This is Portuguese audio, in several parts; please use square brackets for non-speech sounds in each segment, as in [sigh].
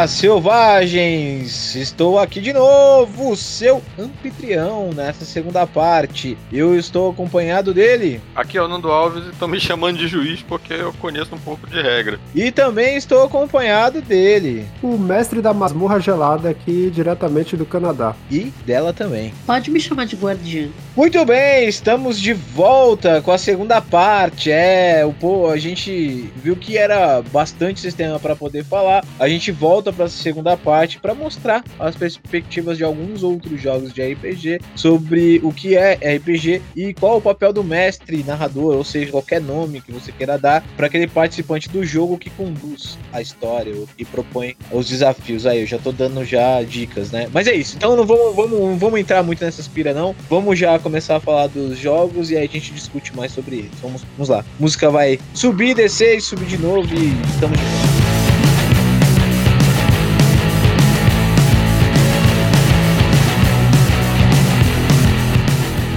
Olá, selvagens! Estou aqui de novo, seu anfitrião nessa segunda parte. Eu estou acompanhado dele. Aqui é o Nando Alves e estão me chamando de juiz porque eu conheço um pouco de regra. E também estou acompanhado dele. O mestre da masmorra gelada aqui diretamente do Canadá. E dela também. Pode me chamar de guardiã. Muito bem, estamos de volta com a segunda parte. É, o pô, a gente viu que era bastante sistema para poder falar. A gente volta para a segunda parte para mostrar as perspectivas de alguns outros jogos de RPG sobre o que é RPG e qual o papel do mestre, narrador, ou seja, qualquer nome que você queira dar para aquele participante do jogo que conduz a história e propõe os desafios. Aí, eu já tô dando já dicas, né? Mas é isso. Então não vamos, vamos, vamos entrar muito nessa pira não. Vamos já começar a falar dos jogos e aí a gente discute mais sobre eles. Vamos, vamos lá. A música vai subir, descer subir de novo e estamos de volta.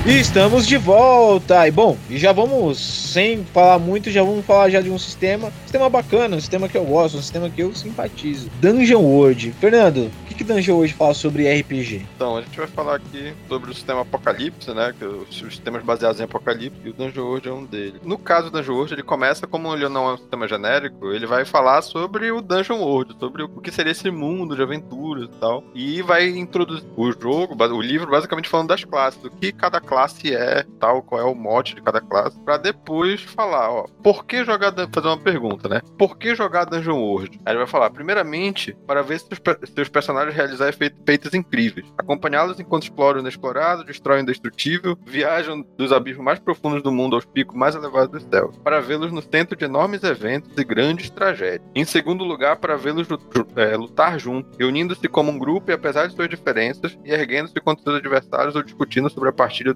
E estamos de volta! E bom, e já vamos, sem falar muito, já vamos falar já de um sistema, sistema bacana, um sistema que eu gosto, um sistema que eu simpatizo. Dungeon World. Fernando, o que, que Dungeon World fala sobre RPG? Então, a gente vai falar aqui sobre o sistema Apocalipse, né? Que os sistemas baseados em Apocalipse, e o Dungeon World é um deles. No caso do Dungeon World, ele começa, como ele não é um sistema genérico, ele vai falar sobre o Dungeon World, sobre o que seria esse mundo de aventuras e tal. E vai introduzir o jogo, o livro, basicamente falando das classes, do que cada classe classe é, tal, qual é o mote de cada classe, para depois falar, ó, por que jogar, fazer uma pergunta, né? Por que jogar Dungeon World? Aí ele vai falar, primeiramente, para ver se os, seus personagens realizarem feitos incríveis, acompanhá-los enquanto exploram o inexplorado, destroem o indestrutível, viajam dos abismos mais profundos do mundo aos picos mais elevados dos céus, para vê-los no centro de enormes eventos e grandes tragédias. Em segundo lugar, para vê-los é, lutar juntos, reunindo-se como um grupo e apesar de suas diferenças, e erguendo-se contra seus adversários ou discutindo sobre a partida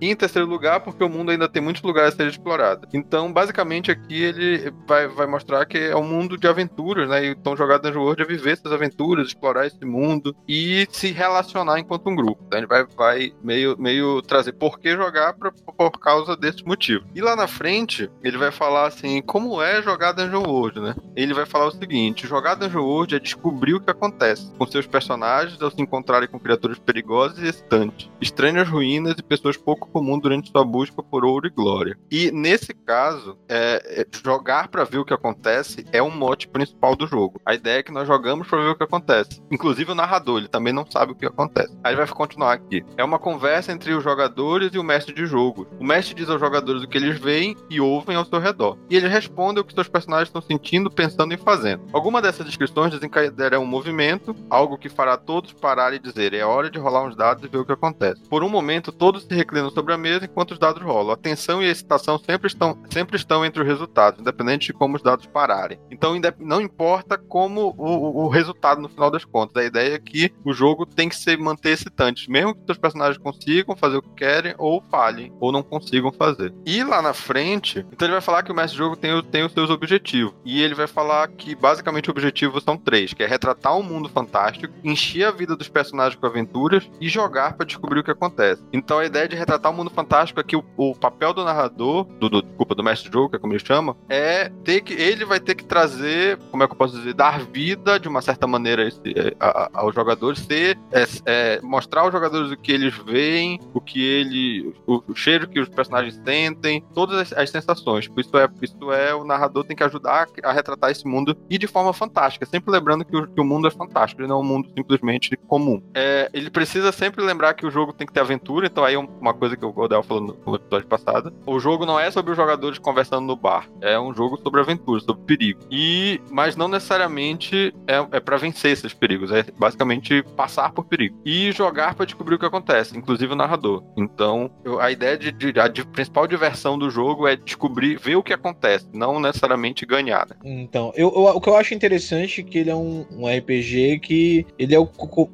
E em terceiro lugar, porque o mundo ainda tem muitos lugares a ser explorado. Então, basicamente, aqui ele vai, vai mostrar que é um mundo de aventuras, né? Então, jogar Dungeon World é viver essas aventuras, explorar esse mundo e se relacionar enquanto um grupo. Então, ele vai, vai meio, meio trazer por que jogar pra, por causa desse motivo. E lá na frente, ele vai falar assim, como é jogar Dungeon World, né? Ele vai falar o seguinte, jogar Dungeon World é descobrir o que acontece com seus personagens ao se encontrarem com criaturas perigosas e excitantes, estranhas ruínas e pessoas pouco comum durante sua busca por ouro e glória. E nesse caso, é, é jogar para ver o que acontece é um mote principal do jogo. A ideia é que nós jogamos para ver o que acontece. Inclusive o narrador, ele também não sabe o que acontece. Aí vai continuar aqui. É uma conversa entre os jogadores e o mestre de jogo. O mestre diz aos jogadores o que eles veem e ouvem ao seu redor. E eles respondem o que seus personagens estão sentindo, pensando e fazendo. Alguma dessas descrições desencadeará um movimento, algo que fará todos parar e dizer: é hora de rolar uns dados e ver o que acontece. Por um momento, todos se reclinam reclinam sobre a mesa enquanto os dados rolam. A tensão e a excitação sempre estão, sempre estão entre os resultados, independente de como os dados pararem. Então, não importa como o, o resultado no final das contas. A ideia é que o jogo tem que se manter excitante, mesmo que os personagens consigam fazer o que querem, ou falhem, ou não consigam fazer. E lá na frente, então ele vai falar que o mestre jogo tem, tem os seus objetivos. E ele vai falar que basicamente os objetivos são três: que é retratar um mundo fantástico, encher a vida dos personagens com aventuras e jogar para descobrir o que acontece. Então a ideia de retratar o mundo fantástico aqui, o, o papel do narrador, do, do, desculpa, do mestre jogo, que é como ele chama, é ter que. Ele vai ter que trazer, como é que eu posso dizer, dar vida de uma certa maneira esse, é, a, a, aos jogadores, ser, é, é, mostrar aos jogadores o que eles veem, o que ele. o, o cheiro que os personagens sentem, todas as, as, sensações. Isso é, isso é, o narrador tem que ajudar a, retratar esse mundo e de forma fantástica, sempre lembrando que o, que o mundo é fantástico, ele não é um mundo simplesmente comum. É, ele precisa sempre lembrar que o jogo tem que ter aventura, então aí é uma coisa que o Godel falou no episódio passado. O jogo não é sobre os jogadores conversando no bar. É um jogo sobre aventura, sobre perigo. E, mas não necessariamente é, é para vencer esses perigos. É basicamente passar por perigo. E jogar para descobrir o que acontece, inclusive o narrador. Então, eu, a ideia de, de a de, principal diversão do jogo é descobrir, ver o que acontece, não necessariamente ganhar. Né? Então, eu, eu, o que eu acho interessante é que ele é um, um RPG que ele, é o,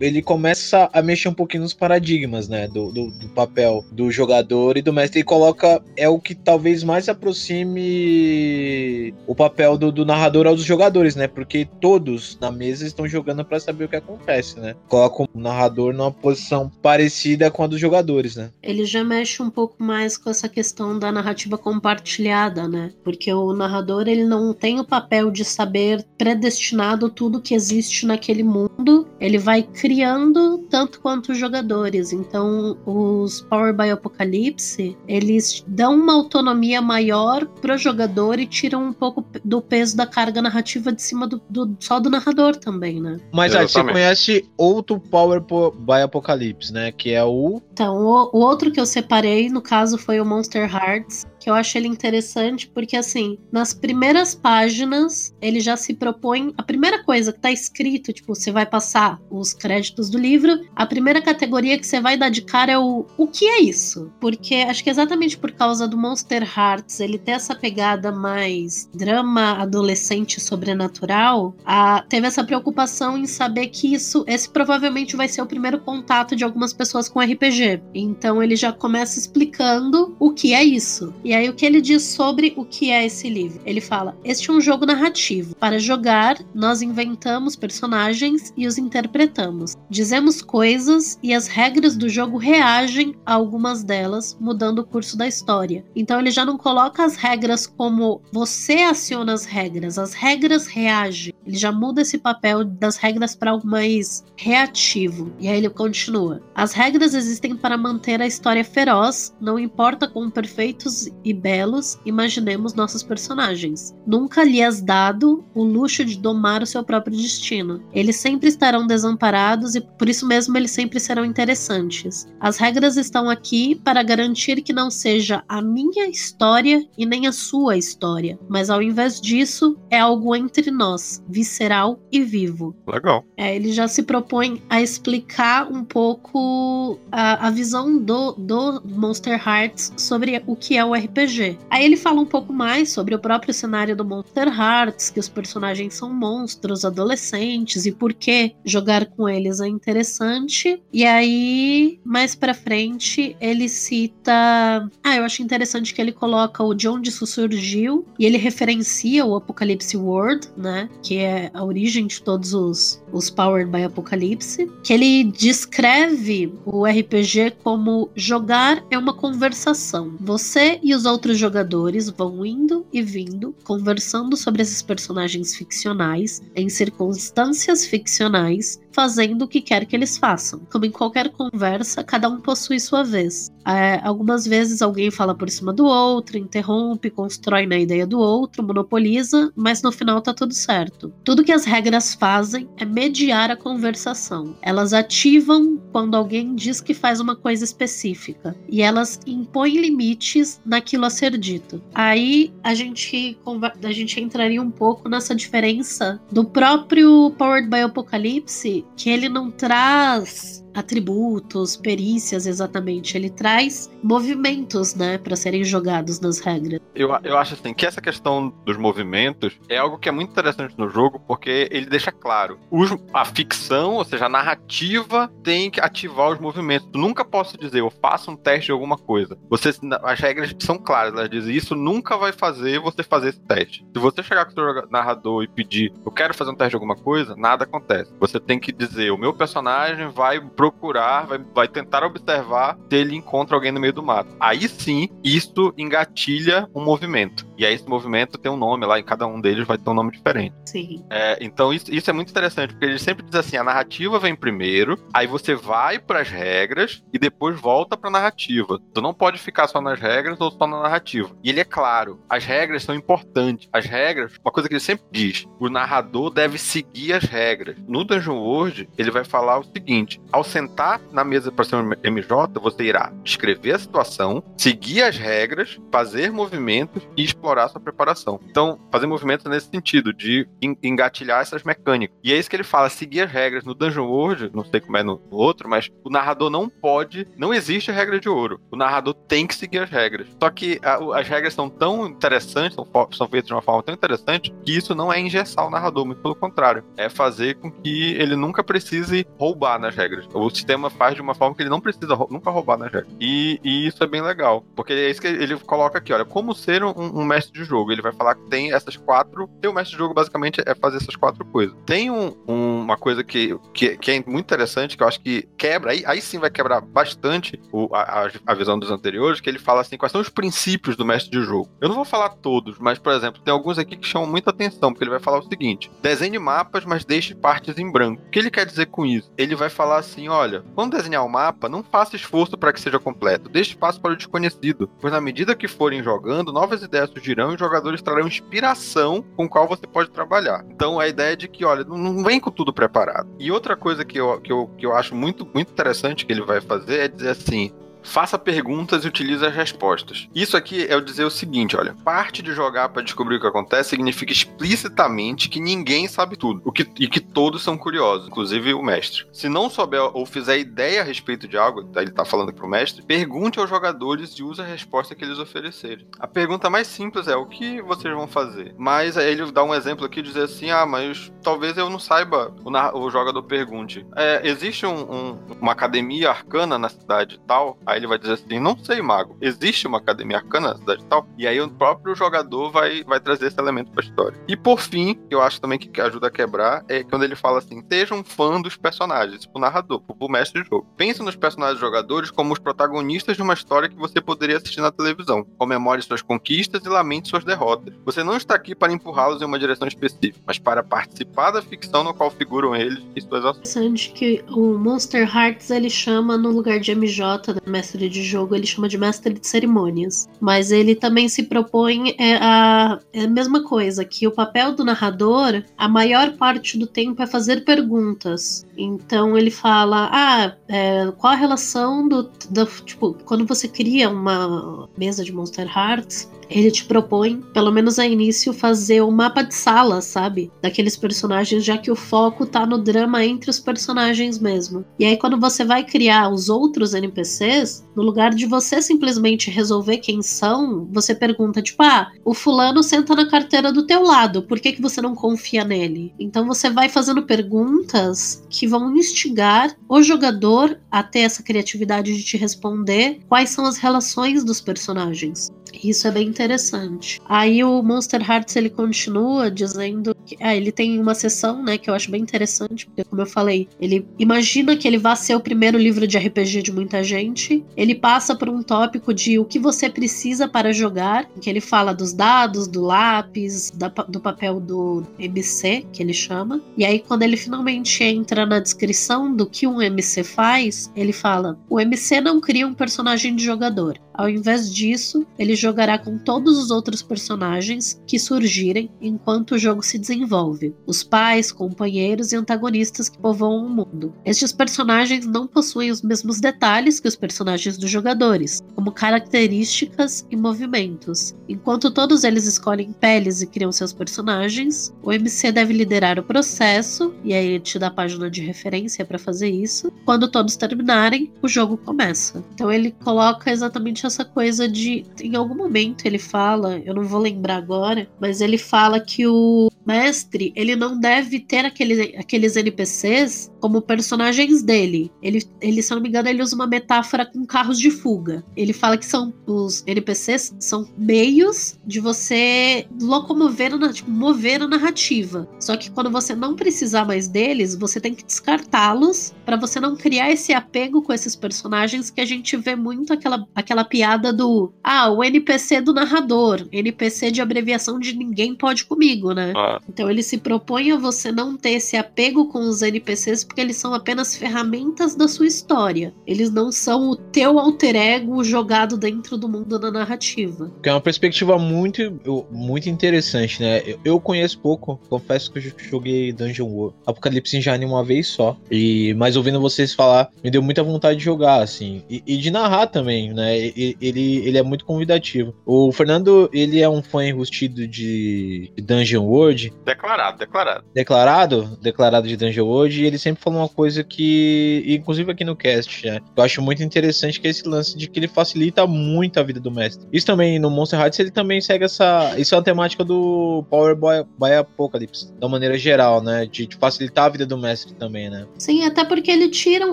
ele começa a mexer um pouquinho nos paradigmas, né? Do, do, do papel papel do jogador e do mestre e coloca é o que talvez mais aproxime o papel do, do narrador aos jogadores, né? Porque todos na mesa estão jogando para saber o que acontece, né? Coloca o narrador numa posição parecida com a dos jogadores, né? Ele já mexe um pouco mais com essa questão da narrativa compartilhada, né? Porque o narrador ele não tem o papel de saber predestinado tudo que existe naquele mundo. Ele vai criando tanto quanto os jogadores. Então, os Power by Apocalypse, eles dão uma autonomia maior pro jogador e tiram um pouco do peso da carga narrativa de cima do, do só do narrador também, né? Mas ah, você conhece outro Power by Apocalypse, né? Que é o. Então, o, o outro que eu separei, no caso, foi o Monster Hearts, que eu acho ele interessante porque, assim, nas primeiras páginas, ele já se propõe. A primeira coisa que tá escrito, tipo, você vai passar os créditos do livro, a primeira categoria que você vai dar de cara é o o que é isso? Porque acho que exatamente por causa do Monster Hearts, ele ter essa pegada mais drama adolescente sobrenatural, a, teve essa preocupação em saber que isso, esse provavelmente vai ser o primeiro contato de algumas pessoas com RPG. Então ele já começa explicando o que é isso. E aí o que ele diz sobre o que é esse livro? Ele fala: "Este é um jogo narrativo. Para jogar, nós inventamos personagens e os interpretamos. Dizemos coisas e as regras do jogo reagem a algumas delas, mudando o curso da história. Então ele já não coloca as regras como você aciona as regras, as regras reagem. Ele já muda esse papel das regras para algo mais reativo. E aí ele continua: As regras existem para manter a história feroz, não importa quão perfeitos e belos imaginemos nossos personagens. Nunca lhes dado o luxo de domar o seu próprio destino. Eles sempre estarão desamparados e por isso mesmo eles sempre serão interessantes. As regras estão aqui para garantir que não seja a minha história e nem a sua história, mas ao invés disso, é algo entre nós, visceral e vivo. Legal. É, ele já se propõe a explicar um pouco a, a visão do, do Monster Hearts sobre o que é o RPG RPG. Aí ele fala um pouco mais sobre o próprio cenário do Monster Hearts, que os personagens são monstros adolescentes e por que jogar com eles é interessante. E aí, mais pra frente, ele cita. Ah, eu acho interessante que ele coloca o de onde isso surgiu e ele referencia o Apocalipse World, né? Que é a origem de todos os, os Powered by Apocalypse. Que ele descreve o RPG como jogar é uma conversação. Você e os outros jogadores vão indo e vindo, conversando sobre esses personagens ficcionais em circunstâncias ficcionais fazendo o que quer que eles façam. Como em qualquer conversa, cada um possui sua vez. É, algumas vezes alguém fala por cima do outro, interrompe, constrói na ideia do outro, monopoliza, mas no final tá tudo certo. Tudo que as regras fazem é mediar a conversação. Elas ativam quando alguém diz que faz uma coisa específica e elas impõem limites naquilo a ser dito. Aí a gente, a gente entraria um pouco nessa diferença do próprio Powered by Apocalypse que ele não traz atributos, perícias exatamente. Ele traz movimentos, né, para serem jogados nas regras. Eu, eu acho assim que essa questão dos movimentos é algo que é muito interessante no jogo porque ele deixa claro os, a ficção, ou seja, a narrativa tem que ativar os movimentos. Nunca posso dizer eu faço um teste de alguma coisa. Você, as regras são claras, elas dizem isso nunca vai fazer você fazer esse teste. Se você chegar com o seu narrador e pedir eu quero fazer um teste de alguma coisa, nada acontece. Você tem que dizer o meu personagem vai pro procurar, vai, vai tentar observar se ele encontra alguém no meio do mato. Aí sim, isso engatilha um movimento. E aí esse movimento tem um nome lá, e cada um deles vai ter um nome diferente. Sim. É, então isso, isso é muito interessante, porque ele sempre diz assim: a narrativa vem primeiro, aí você vai para as regras e depois volta para a narrativa. Tu não pode ficar só nas regras ou só na narrativa. E ele é claro, as regras são importantes. As regras, uma coisa que ele sempre diz: o narrador deve seguir as regras. No Dungeon World, ele vai falar o seguinte: ao sentar na mesa para ser um MJ, você irá descrever a situação, seguir as regras, fazer movimentos e explorar sua preparação. Então, fazer movimentos nesse sentido, de engatilhar essas mecânicas. E é isso que ele fala, seguir as regras. No Dungeon World, não sei como é no outro, mas o narrador não pode, não existe regra de ouro. O narrador tem que seguir as regras. Só que a, as regras são tão interessantes, são, são feitas de uma forma tão interessante, que isso não é engessar o narrador, muito pelo contrário. É fazer com que ele nunca precise roubar nas regras o sistema faz de uma forma que ele não precisa rou- nunca roubar, né, Jack? E, e isso é bem legal. Porque é isso que ele coloca aqui, olha, como ser um, um mestre de jogo. Ele vai falar que tem essas quatro. Ter um mestre de jogo, basicamente, é fazer essas quatro coisas. Tem um- um- uma coisa que, que, que é muito interessante, que eu acho que quebra, aí, aí sim vai quebrar bastante o- a, a- a visão dos anteriores, que ele fala assim, quais são os princípios do mestre de jogo. Eu não vou falar todos, mas, por exemplo, tem alguns aqui que chamam muita atenção, porque ele vai falar o seguinte: desenhe mapas, mas deixe partes em branco. O que ele quer dizer com isso? Ele vai falar assim: olha, quando desenhar o mapa, não faça esforço para que seja completo, deixe espaço para o desconhecido, pois na medida que forem jogando, novas ideias surgirão e os jogadores trarão inspiração com qual você pode trabalhar. Então a ideia é de que, olha, não, não vem com tudo preparado. E outra coisa que eu, que eu, que eu acho muito, muito interessante que ele vai fazer é dizer assim: Faça perguntas e utilize as respostas. Isso aqui é eu dizer o seguinte, olha, parte de jogar para descobrir o que acontece significa explicitamente que ninguém sabe tudo, o que, e que todos são curiosos, inclusive o mestre. Se não souber ou fizer ideia a respeito de algo, ele tá falando pro mestre, pergunte aos jogadores e use a resposta que eles oferecerem. A pergunta mais simples é o que vocês vão fazer. Mas aí ele dá um exemplo aqui dizer assim, ah, mas talvez eu não saiba, o, o jogador pergunte, é, existe um- um- uma academia arcana na cidade tal? Aí ele vai dizer assim, não sei, mago, existe uma academia arcana na cidade tal? E aí o próprio jogador vai, vai trazer esse elemento pra história. E por fim, que eu acho também que ajuda a quebrar, é quando ele fala assim, seja um fã dos personagens, tipo narrador, pro mestre de jogo. Pense nos personagens jogadores como os protagonistas de uma história que você poderia assistir na televisão. Comemore suas conquistas e lamente suas derrotas. Você não está aqui para empurrá-los em uma direção específica, mas para participar da ficção no qual figuram eles e suas ações. interessante que o Monster Hearts ele chama no lugar de MJ, né, mestre de jogo, ele chama de mestre de cerimônias. Mas ele também se propõe é, a, é a mesma coisa, que o papel do narrador, a maior parte do tempo é fazer perguntas. Então ele fala, ah, é, qual a relação do, do tipo, quando você cria uma mesa de Monster Hearts, ele te propõe, pelo menos a início, fazer um mapa de sala, sabe? Daqueles personagens, já que o foco tá no drama entre os personagens mesmo. E aí, quando você vai criar os outros NPCs, no lugar de você simplesmente resolver quem são, você pergunta, tipo, ah, o fulano senta na carteira do teu lado, por que, que você não confia nele? Então você vai fazendo perguntas que vão instigar o jogador a ter essa criatividade de te responder quais são as relações dos personagens. Isso é bem interessante. Aí o Monster Hearts ele continua dizendo que ah, ele tem uma sessão, né, que eu acho bem interessante, porque como eu falei, ele imagina que ele vai ser o primeiro livro de RPG de muita gente. Ele passa por um tópico de o que você precisa para jogar, que ele fala dos dados, do lápis, da do papel do MC, que ele chama. E aí quando ele finalmente entra na descrição do que um MC faz, ele fala: "O MC não cria um personagem de jogador. Ao invés disso, ele jogará com todos os outros personagens que surgirem enquanto o jogo se desenvolve, os pais, companheiros e antagonistas que povoam o mundo. Estes personagens não possuem os mesmos detalhes que os personagens dos jogadores, como características e movimentos. Enquanto todos eles escolhem peles e criam seus personagens, o MC deve liderar o processo, e aí ele te dá a página de referência para fazer isso. Quando todos terminarem, o jogo começa. Então ele coloca exatamente essa coisa de. Em algum momento ele fala, eu não vou lembrar agora, mas ele fala que o mestre ele não deve ter aquele, aqueles NPCs como personagens dele. Ele, ele, se eu não me engano, ele usa uma metáfora com carros de fuga. Ele fala que são os NPCs são meios de você locomover, tipo, mover a narrativa. Só que quando você não precisar mais deles, você tem que descartá-los para você não criar esse apego com esses personagens que a gente vê muito aquela, aquela piada do ah, o NPC do narrador, NPC de abreviação de ninguém pode comigo, né? Ah, Então ele se propõe a você não ter esse apego com os NPCs porque eles são apenas ferramentas da sua história. Eles não são o teu alter ego jogado dentro do mundo da narrativa. Que é uma perspectiva muito, muito interessante, né? Eu, eu conheço pouco, confesso que eu joguei Dungeon World Apocalipse Engine uma vez só. E mas ouvindo vocês falar, me deu muita vontade de jogar, assim. E, e de narrar também, né? E- ele, ele, ele é muito convidativo. O Fernando, ele é um fã enrustido de Dungeon World. Declarado, declarado. Declarado, declarado de Dungeon World, e ele sempre falou uma coisa que, inclusive aqui no cast, né, eu acho muito interessante, que é esse lance de que ele facilita muito a vida do mestre. Isso também, no Monster Hearts, ele também segue essa... Isso é uma temática do Power Boy, by Apocalypse, da maneira geral, né, de, de facilitar a vida do mestre também, né. Sim, até porque ele tira,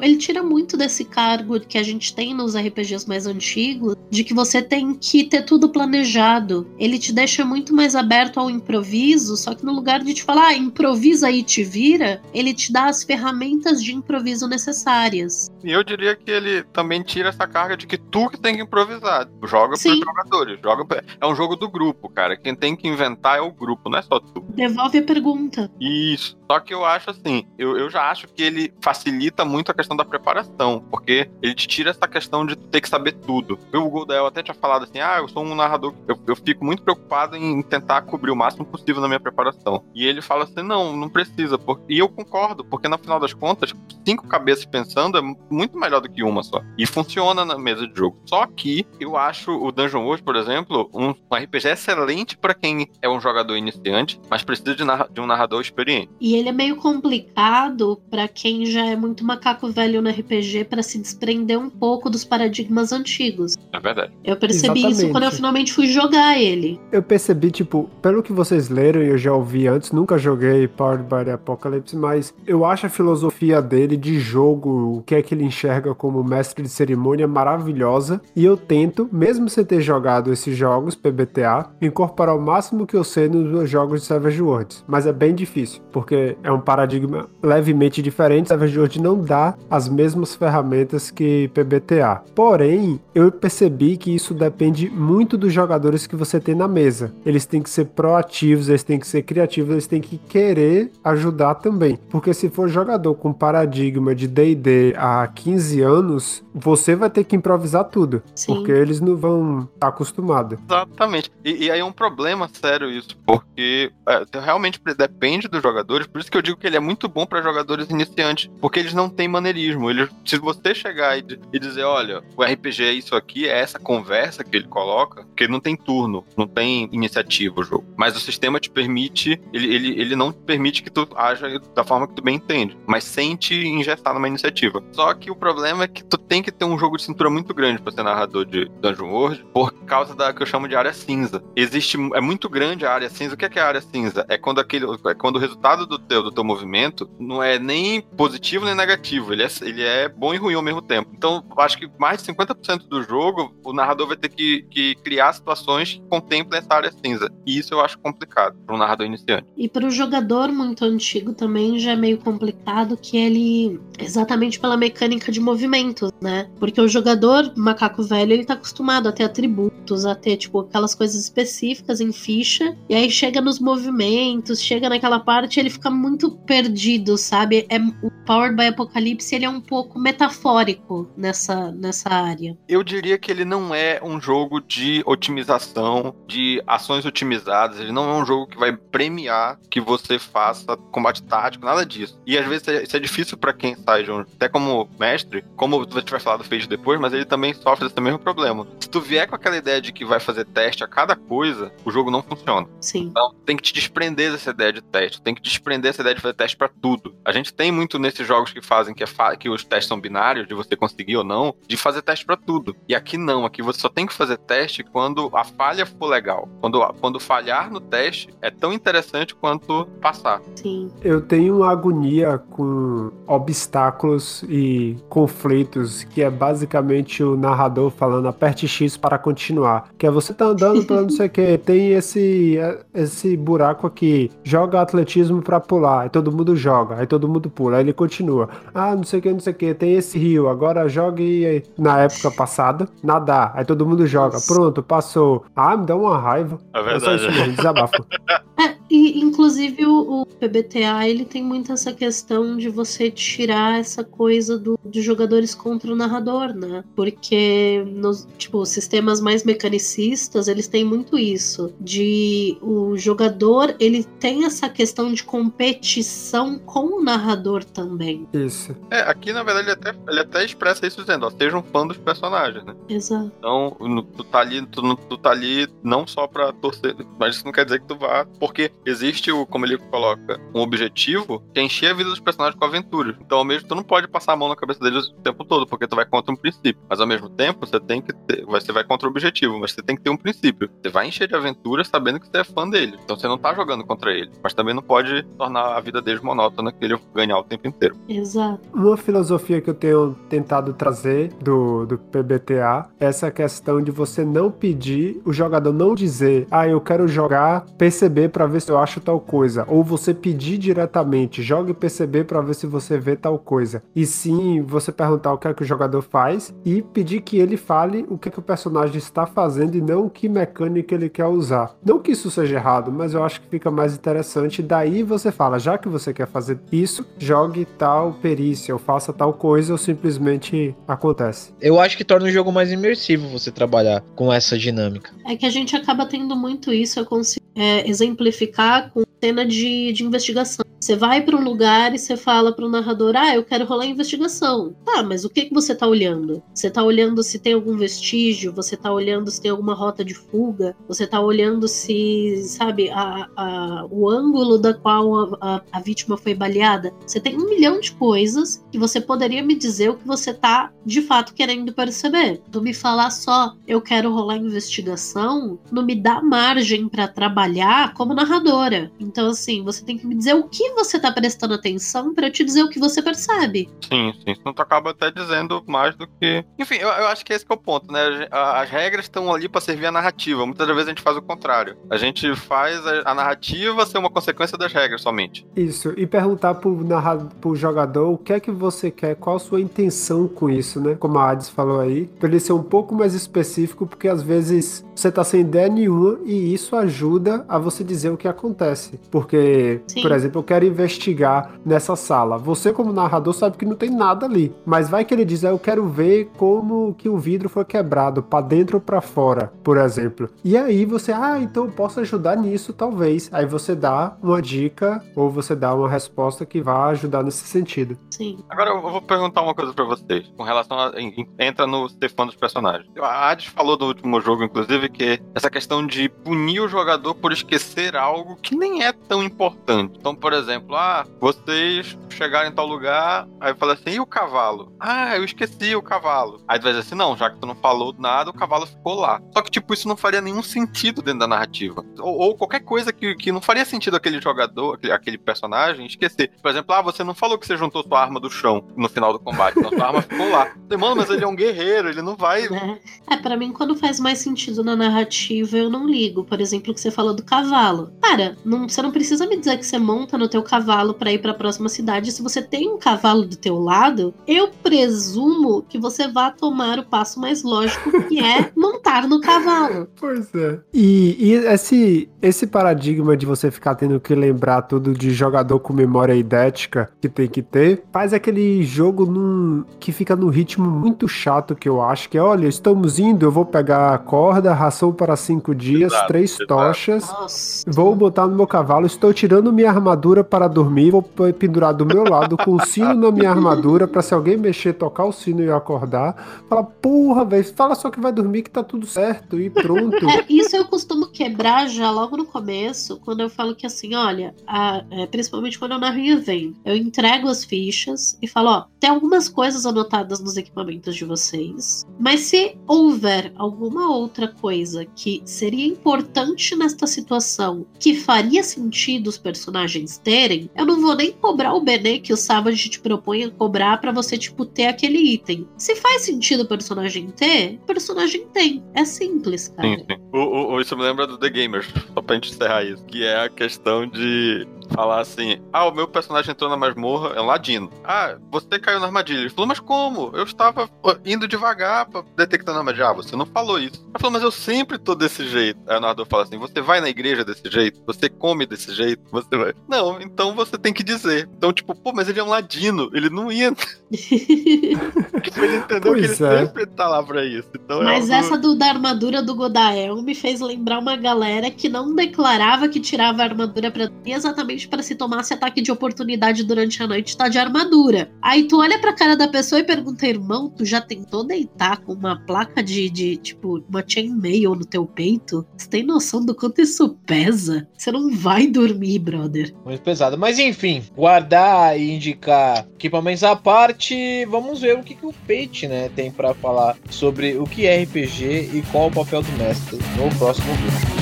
ele tira muito desse cargo que a gente tem nos RPGs mais antigos, de que você tem que ter tudo planejado. Ele te deixa muito mais aberto ao improviso, só que no lugar de te falar, ah, improvisa e te vira, ele te dá as ferramentas de improviso necessárias. E eu diria que ele também tira essa carga de que tu que tem que improvisar. Joga Sim. pros jogadores. Joga pra- É um jogo do grupo, cara. Quem tem que inventar é o grupo, não é só tu. Devolve a pergunta. Isso. Só que eu acho assim, eu, eu já acho que ele facilita muito a questão da preparação, porque ele te tira essa questão de tu ter que saber tudo. Eu, o Goldel até tinha falado assim, ah, eu sou um narrador, eu, eu fico muito preocupado em tentar cobrir o máximo possível na minha preparação. E ele fala assim, não, não precisa. E eu concordo, porque no final das contas, cinco cabeças pensando é muito melhor do que uma só. E funciona na mesa de jogo. Só que eu acho o Dungeon World, por exemplo, um, RPG excelente pra quem é um jogador iniciante, mas precisa de, de um narrador experiente. E ele é meio complicado pra quem já é muito macaco velho no RPG pra se desprender um pouco dos paradigmas antigos. É verdade. Eu percebi isso quando eu finalmente fui jogar ele. Eu percebi, tipo, pelo que vocês leram, e eu já ouvi antes, nunca joguei Powered by the Apocalypse, mas eu acho a filosofia dele de jogo, o que é que ele enxerga como mestre de cerimônia maravilhosa. E eu tento, mesmo sem ter jogado esses jogos, PBTA, incorporar o máximo que eu sei nos meus jogos de Savage Worlds. Mas é bem difícil, porque é um paradigma levemente diferente. Savage Worlds não dá as mesmas ferramentas que PBTA. Porém, eu percebi que isso depende muito dos jogadores que você tem na mesa. Eles têm que ser proativos, eles têm que ser criativos, eles têm que querer ajudar também. Porque se for jogador com paradigma de D&D há 15 anos, você vai ter que improvisar tudo. Sim. Porque eles não vão estar acostumados. Exatamente. E, e aí é um problema sério isso, porque é, realmente depende dos jogadores, por isso que eu digo que ele é muito bom para jogadores iniciantes, porque eles não têm maneirismo. Eles, se você chegar e, e dizer, olha, o RPG é isso aqui, é essa conversa que ele coloca, porque não tem turno, não tem iniciativa o jogo. Mas o sistema te permite, ele, ele, ele não permite que tu haja da forma que tu bem entende, mas sem te ingestar numa iniciativa. Só que o problema é que tu tem que ter um jogo de cintura muito grande para ser narrador de Dungeon World, por causa da que eu chamo de área cinza. Existe, é muito grande a área cinza. O que é, que é a área cinza? É quando aquele, é quando o resultado do teu, do teu movimento não é nem positivo nem negativo. Ele é, ele é bom e ruim ao mesmo tempo. Então, acho que mais de 50% do jogo, o narrador vai ter que, que criar situações que contemplem essa área cinza. E isso eu acho complicado para um narrador iniciante. E para o jogador muito antigo também já é meio complicado que ele exatamente pela mecânica de movimentos, né? Porque o jogador macaco velho ele tá acostumado a ter atributos, a ter tipo aquelas coisas específicas em ficha, e aí chega nos movimentos, chega naquela parte, ele fica muito perdido, sabe? É o Powered by Apocalipse, ele é um pouco metafórico nessa nessa área. Eu diria que ele não é um jogo de otimização, de ações otimizadas. Ele não é um jogo que vai premiar que você faça combate tático, nada disso. E às vezes isso é difícil para quem sai de um. Até como mestre, como você vai falar do Fade depois, mas ele também sofre desse mesmo problema. Se tu vier com aquela ideia de que vai fazer teste a cada coisa, o jogo não funciona. Sim. Então, tem que te desprender dessa ideia de teste. Tem que desprender essa ideia de fazer teste pra tudo. A gente tem muito nesses jogos que fazem que, é fa- que os testes são binários, de você conseguir ou não, de fazer teste pra tudo. E aqui não. Aqui você só tem que fazer teste quando a falha for legal. Quando, quando falhar no teste é tão interessante quanto passar. Sim. Eu tenho uma agonia com obstáculos e conflitos, que é basicamente o narrador falando aperte X para continuar. Que é você tá andando pela não sei o que, tem esse, esse buraco aqui, joga atletismo para pular, aí todo mundo joga, aí todo mundo pula, aí ele continua. Ah, não sei o que, não sei o que, tem esse rio, agora jogue na época passada, nadar, aí todo mundo joga. Pronto, passou. Ah, me dá uma raiva. É É só isso mesmo, desabafo. [laughs] E, inclusive, o, o, PBTA, ele tem muito essa questão de você tirar essa coisa do, dos jogadores contra o narrador, né? Porque, nos, tipo, sistemas mais mecanicistas, eles têm muito isso. De o jogador, ele tem essa questão de competição com o narrador também. Isso. É, aqui, na verdade, ele até, ele até expressa isso dizendo, ó, seja um fã dos personagens, né? Exato. Então, tu tá ali, tu, tu tá ali não só pra torcer, mas isso não quer dizer que tu vá, porque existe o, como ele coloca, um objetivo que é encher a vida dos personagens com aventuras. Então, ao mesmo tu não pode passar a mão na cabeça deles o tempo todo, porque tu vai contra um princípio. Mas ao mesmo tempo, você tem que ter, você vai contra o objetivo, mas você tem que ter um princípio. Você vai encher de aventuras sabendo que você é fã dele. Então você não tá jogando contra ele, mas também não pode tornar a vida deles monótona que ele ganhar o tempo inteiro. Exato. Uma filosofia que eu tenho tentado trazer do, do PBTA é essa questão de você não pedir, o jogador não dizer, ah, eu quero jogar PCB para ver se eu acho tal coisa, ou você pedir diretamente, jogue PCB para ver se você vê tal coisa. E sim, você perguntar o que é que o jogador faz e pedir que ele fale o que, é que o personagem está fazendo e não que mecânica ele quer usar. Não que isso seja errado, mas eu acho que fica mais interessante. Daí você fala, já que você quer fazer isso, jogue tal perícia, ou faça tal coisa, ou simplesmente acontece. Eu acho que torna o jogo mais imersivo você trabalhar com essa dinâmica. É que a gente acaba tendo muito isso, eu consigo é, exemplificar com cena de, de investigação. Você vai para um lugar e você fala para o narrador: Ah, eu quero rolar investigação. Tá, mas o que, que você tá olhando? Você tá olhando se tem algum vestígio? Você tá olhando se tem alguma rota de fuga? Você tá olhando se, sabe, a, a, o ângulo da qual a, a, vítima foi baleada? Você tem um milhão de coisas que você poderia me dizer o que você tá de fato querendo perceber. Tu me falar só, eu quero rolar investigação, não me dá margem para trabalhar como narradora. Então, assim, você tem que me dizer o que você tá prestando atenção para eu te dizer o que você percebe. Sim, sim. Senão tu acaba até dizendo mais do que. Enfim, eu, eu acho que esse que é o ponto, né? As regras estão ali para servir a narrativa. Muitas vezes a gente faz o contrário. A gente faz a, a narrativa ser uma consequência das regras somente. Isso. E perguntar pro, narrador, pro jogador o que é que você quer, qual a sua intenção com isso, né? Como a Hades falou aí. Pra ele ser um pouco mais específico, porque às vezes você tá sem ideia nenhuma e isso ajuda a você dizer o que acontece. Porque, Sim. por exemplo, eu quero investigar nessa sala. Você, como narrador, sabe que não tem nada ali. Mas vai que ele diz, ah, eu quero ver como que o vidro foi quebrado, para dentro ou pra fora, por exemplo. E aí você, ah, então eu posso ajudar nisso, talvez. Aí você dá uma dica ou você dá uma resposta que vai ajudar nesse sentido. Sim. Agora eu vou perguntar uma coisa para vocês, com relação a. Entra no ser fã dos personagens. A Hades falou no último jogo, inclusive, que essa questão de punir o jogador por esquecer algo que nem é tão importante. Então, por exemplo, ah, vocês chegaram em tal lugar, aí fala assim, e o cavalo? Ah, eu esqueci o cavalo. Aí tu vai dizer assim, não, já que tu não falou nada, o cavalo ficou lá. Só que, tipo, isso não faria nenhum sentido dentro da narrativa. Ou, ou qualquer coisa que, que não faria sentido aquele jogador, aquele, aquele, personagem, esquecer. Por exemplo, ah, você não falou que você juntou sua arma do chão no final do combate, então sua arma [laughs] ficou lá. Mano, mas ele é um guerreiro, ele não vai... É, é para mim, quando faz mais sentido na narrativa, eu não ligo. Por exemplo, que você falou do cavalo. Cara, não, você não precisa me dizer que você monta no teu cavalo para ir para a próxima cidade. Se você tem um cavalo do teu lado, eu presumo que você vá tomar o passo mais lógico, que é [laughs] montar no cavalo. Pois é. E, e esse, esse paradigma de você ficar tendo que lembrar tudo de jogador com memória idética que tem que ter, faz aquele jogo num, que fica num ritmo muito chato que eu acho, que é, olha, estamos indo, eu vou pegar a corda, ração para cinco dias, exato, três exato. tochas, Nossa. vou botar no meu cavalo, estou tirando minha armadura para dormir, vou pendurar do meu lado com o sino na minha armadura para se alguém mexer, tocar o sino e eu acordar. Fala, porra, velho, fala só que vai dormir que tá tudo certo e pronto. É, isso eu costumo quebrar já logo no começo, quando eu falo que assim, olha, a, é, principalmente quando eu narro em evento, eu entrego as fichas e falo, ó, tem algumas coisas anotadas nos equipamentos de vocês, mas se houver alguma outra coisa que seria importante nesta situação, que faria sentido os personagens terem, eu não vou nem cobrar o Benê que o Savage te propõe a cobrar para você, tipo, ter aquele item. Se faz sentido o personagem ter, o personagem tem. É simples, cara. Sim, sim. O, o, isso me lembra do The Gamers, só pra gente encerrar isso, que é a questão de falar assim: ah, o meu personagem entrou na masmorra, é um ladino. Ah, você caiu na armadilha. Ele falou, mas como? Eu estava indo devagar pra detectar a armadilha. Ah, você não falou isso. Ele falou, mas eu sempre tô desse jeito. Aí o narrador fala assim: você vai na igreja desse jeito? Você come desse jeito? Você vai. Não, então você tem que dizer. Então, tipo, pô, mas ele é um ladino. Ele não ia. tipo, [laughs] ele entendeu Pois que ele é. sempre tá lá pra isso. Então, é Mas algo- essa do, da armadura do Godael me fez lembrar uma galera que não declarava que tirava a armadura pra exatamente pra se tomasse ataque de oportunidade durante a noite tá de armadura. Aí tu olha pra cara da pessoa e pergunta, irmão, tu já tentou deitar com uma placa de, de tipo, uma chainmail no teu peito? Você tem noção do quanto isso pesa? Você não vai dormir, brother. Muito pesado. Mas enfim, guardar e indicar equipamentos à parte, vamos ver o que, que o Fate né, tem pra falar sobre o que é RPG e qual o papel do mestre no próximo vídeo.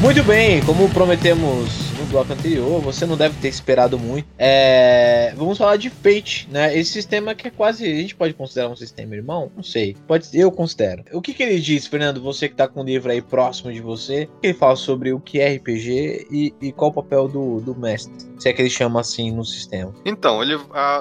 Muito bem, como prometemos no bloco anterior, você não deve ter esperado muito. É, vamos falar de Fate, né? Esse sistema que é quase. A gente pode considerar um sistema irmão? Não sei. Pode, eu considero. O que, que ele diz, Fernando? Você que tá com o livro aí próximo de você, o que ele fala sobre o que é RPG e, e qual o papel do, do mestre? Se é que ele chama assim no sistema. Então, ele,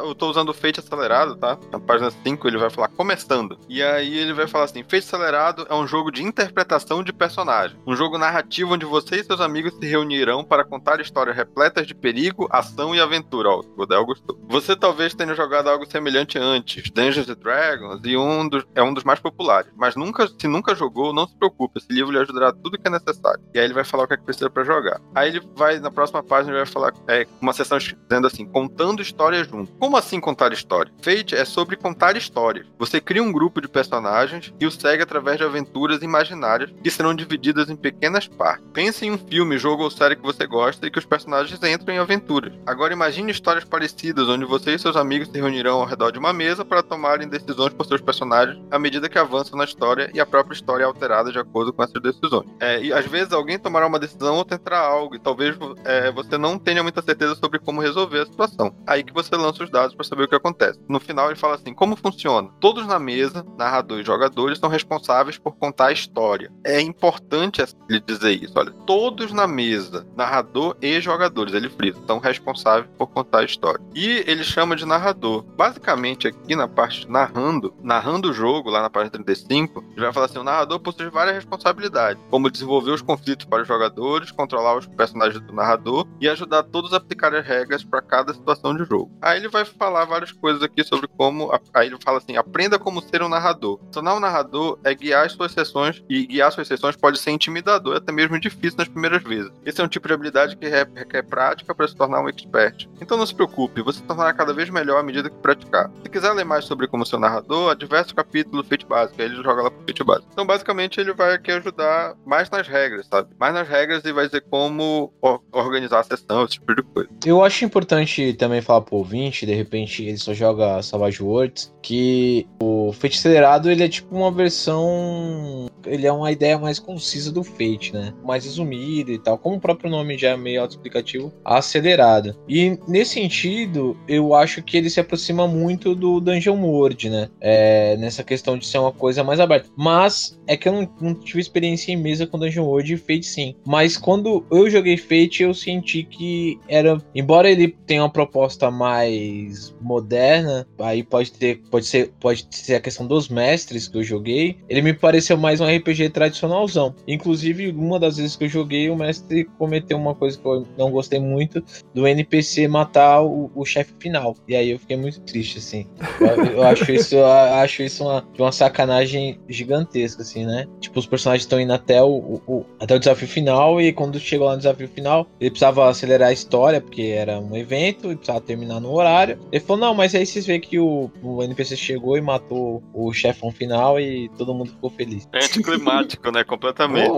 eu tô usando o Fate acelerado, tá? Na página 5 ele vai falar começando. E aí ele vai falar assim: Fate acelerado é um jogo de interpretação de personagem. Um jogo narrativo onde você e seus amigos se reunirão para contar histórias repletas de perigo, ação e aventura. Ó, o Godel gostou. Você talvez tenha jogado algo semelhante antes, Dungeons and Dragons, e um dos, é um dos mais populares. Mas nunca, se nunca jogou, não se preocupe, esse livro lhe ajudará tudo que é necessário. E aí ele vai falar o que é que precisa para jogar. Aí ele vai, na próxima página, ele vai falar é, uma seção dizendo assim, contando histórias junto. Como assim contar história? Fate é sobre contar histórias. Você cria um grupo de personagens e o segue através de aventuras imaginárias que serão divididas em pequenas partes. Pense em um filme, jogo ou série que você gosta e que os personagens entram em aventuras. Agora imagine histórias parecidas onde você e seus amigos se reunirão ao redor de uma mesa para tomarem decisões por seus personagens à medida que avançam na história e a própria história é alterada de acordo com essas decisões. É, e às vezes alguém tomará uma decisão ou tentará algo e talvez é, você não tenha muita certeza sobre como resolver a situação. Aí que você lança os dados para saber o que acontece. No final ele fala assim: como funciona? Todos na mesa, narrador e jogadores, são responsáveis por contar a história. É importante ele dizer isso. Olha, todos na mesa, narrador e jogadores, ele frisa, são responsáveis por contar a história. E ele chama de narrador. Basicamente, aqui na parte de narrando, narrando o jogo, lá na página 35, ele vai falar assim: o narrador possui várias responsabilidades, como desenvolver os conflitos para os jogadores, controlar os personagens do narrador e ajudar todos a aplicar as regras para cada situação de jogo. Aí ele vai falar várias coisas aqui sobre como. Aí ele fala assim: aprenda como ser um narrador. Tornar um narrador é guiar as suas sessões, e guiar suas sessões pode ser intimidador e até mesmo difícil nas primeiras vezes. Esse é um tipo de habilidade que re- requer prática para se tornar um expert. Então não se preocupe, você se tornará cada vez melhor à medida que praticar. Se quiser ler mais sobre como ser narrador, há diversos capítulos do Fate Básico, aí ele joga lá pro Fate Básico. Então basicamente ele vai aqui ajudar mais nas regras, sabe? Mais nas regras e vai dizer como or- organizar a sessão, esse tipo de coisa. Eu acho importante também falar pro ouvinte, de repente ele só joga Savage Worlds, que o Fate Acelerado ele é tipo uma versão. Ele é uma ideia mais concisa do Fate, né? Mais resumida e tal. Como o próprio nome já é meio autoexplicativo, acelerada. E nesse sentido, eu acho que ele se aproxima muito do Dungeon World, né? É, nessa questão de ser uma coisa mais aberta. Mas é que eu não, não tive experiência em mesa com Dungeon World e Fate sim. Mas quando eu joguei Fate, eu senti que era. Embora ele tenha uma proposta mais moderna, aí pode ter. Pode ser, pode ser a questão dos mestres que eu joguei. Ele me pareceu mais um RPG tradicionalzão. Inclusive, uma das vezes que eu joguei, o mestre cometeu uma coisa que eu não gostei muito do NPC matar o, o chefe final. E aí eu fiquei muito triste, assim. Eu, eu acho [laughs] isso, eu acho isso uma, uma sacanagem gigantesca, assim, né? Tipo, os personagens estão indo até o, o- o- até o desafio final, e quando chegou lá no desafio final, ele precisava acelerar a história, porque era um evento, e precisava terminar no horário. Ele falou, não, mas aí vocês veem que o, o NPC chegou e matou o chefão final e todo mundo ficou feliz. É anticlimático, né? Completamente.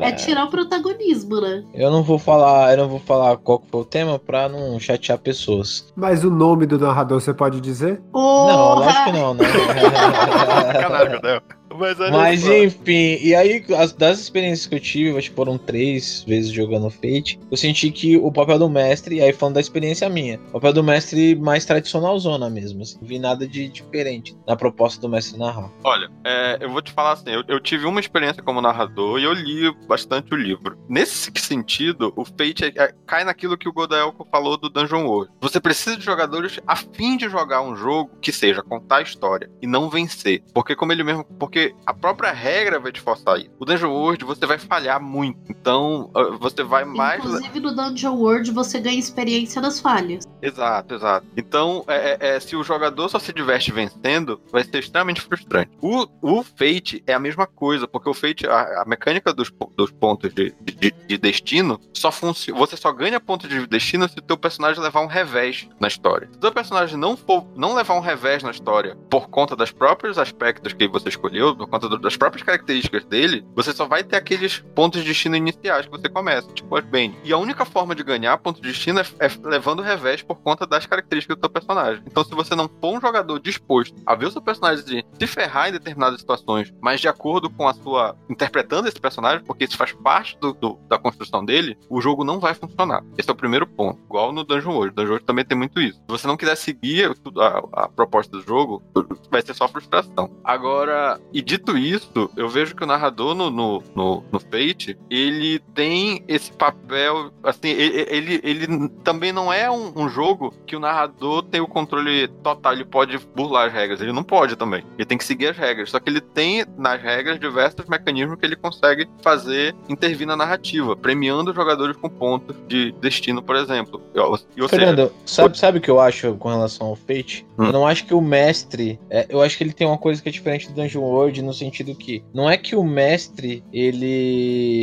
Pra É tirar o protagonismo, né? Eu não vou falar, eu não vou falar qual que foi o tema pra não chatear pessoas. Mas o nome do narrador você pode dizer? Não, lógico que não, né? [laughs] Sacanagem, Godel. Mas, olha Mas só. enfim, e aí, as- das experiências que eu tive, acho que foram três vezes jogando Fate, eu senti que o papel do mestre, e aí falando da experiência minha, o papel do mestre mais tradicional zona mesmo, assim, não vi nada de diferente na proposta do mestre narrar. Olha, é, eu vou te falar assim, eu, eu tive uma experiência como narrador e eu li bastante o livro. Nesse sentido, o Fate é- é- cai naquilo que o Godaelko falou do Dungeon World. Você precisa de jogadores a fim de jogar um jogo que seja contar a história e não vencer. Porque como ele mesmo, porque a própria regra vai te forçar isso. O Dungeon World você vai falhar muito. Então, ah, você vai mais Inclusive no Dungeon World você ganha experiência nas falhas. Exato, exato. Então, é, é- é, se o jogador só se diverte vencendo, vai ser extremamente frustrante. O, o Fate é a mesma coisa, porque o Fate, a, a mecânica dos, dos pontos de, de, de destino, só funciona. Você só ganha pontos de destino se o teu personagem levar um revés na história. Se o teu personagem não for não levar um revés na história por conta dos próprios aspectos que você escolheu, por conta das próprias características dele, você só vai ter aqueles pontos de destino iniciais que você começa, tipo as Bane. E a única forma de ganhar pontos de destino é, é levando o revés por conta das características do teu personagem. Então, se você não for um jogador disposto a ver o seu personagem se- ferrar em determinadas situações, mas de acordo com a sua. interpretando esse personagem, porque isso faz parte do- do- da construção dele, o jogo não vai funcionar. Esse é o primeiro ponto. Igual no Dungeon World. Dungeon World também tem muito isso. Se você não quiser seguir a, a proposta do jogo, vai ser só frustração. Agora, e dito isso, eu vejo que o narrador no, no, no, no Fate, ele tem esse papel, assim, ele, ele, ele também não é um, um jogo que o narrador tem o controle total, ele pode burlar as regras, ele não pode também. Ele tem que seguir as regras, só que ele tem nas regras diversos mecanismos que ele consegue fazer intervir na narrativa, premiando os jogadores com pontos de destino, por exemplo. E, ou seja, Fernando, sabe, sabe o que eu acho com relação ao Fate? Hum. Eu não acho que o mestre. é, eu acho que ele tem uma coisa que é diferente do Dungeon World, no sentido que não é que o mestre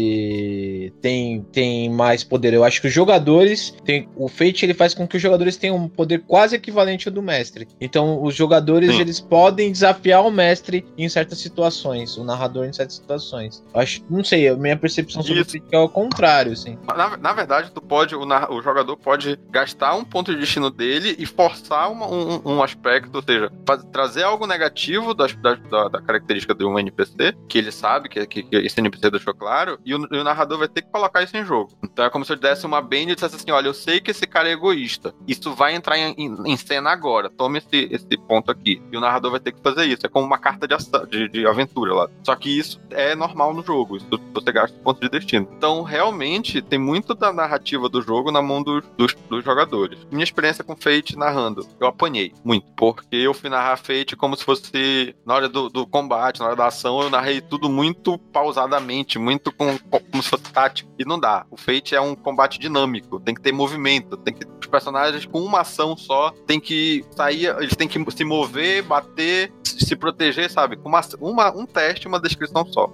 ele tem, tem mais poder. Eu acho que os jogadores. Tem, o Fate ele faz com que os jogadores tenham um poder quase equivalente ao do mestre. Então, os jogadores Sim. eles podem desafiar o mestre em certas situações, o narrador em certas situações. Eu acho, não sei, a minha percepção sobre Isso. é o contrário, assim. Na, na verdade, tu pode, o, o jogador pode gastar um ponto de destino dele e forçar uma- um, um aspecto, ou seja, faz- trazer algo negativo das- das- da, da característica de um NPC, que ele sabe que, que- que esse NPC deixou claro, e o, e o narrador vai ter que colocar isso em jogo. Então é como se eu desse uma Bane e dissesse assim: olha, eu sei que esse cara é egoísta. Isso vai entrar em, em- em cena agora. Tome esse, esse ponto aqui. E o narrador vai ter que fazer isso. É como uma carta de, de, de aventura lá. Só que isso é normal no jogo. Isso você gasta ponto de destino. Então, realmente, tem muito da narrativa do jogo na mão dos, dos, dos jogadores. Minha experiência com Fate narrando, eu apanhei muito. Porque eu fui narrar Fate como se fosse na hora do, do combate, na hora da ação, eu narrei tudo muito pausadamente, muito com, como se fosse tático. E não dá. O Fate é um combate dinâmico, tem que ter movimento, tem que. Os personagens com uma ação só tem que sair, eles têm que se mover, bater, se proteger, sabe? Com uma, uma, um teste uma descrição só.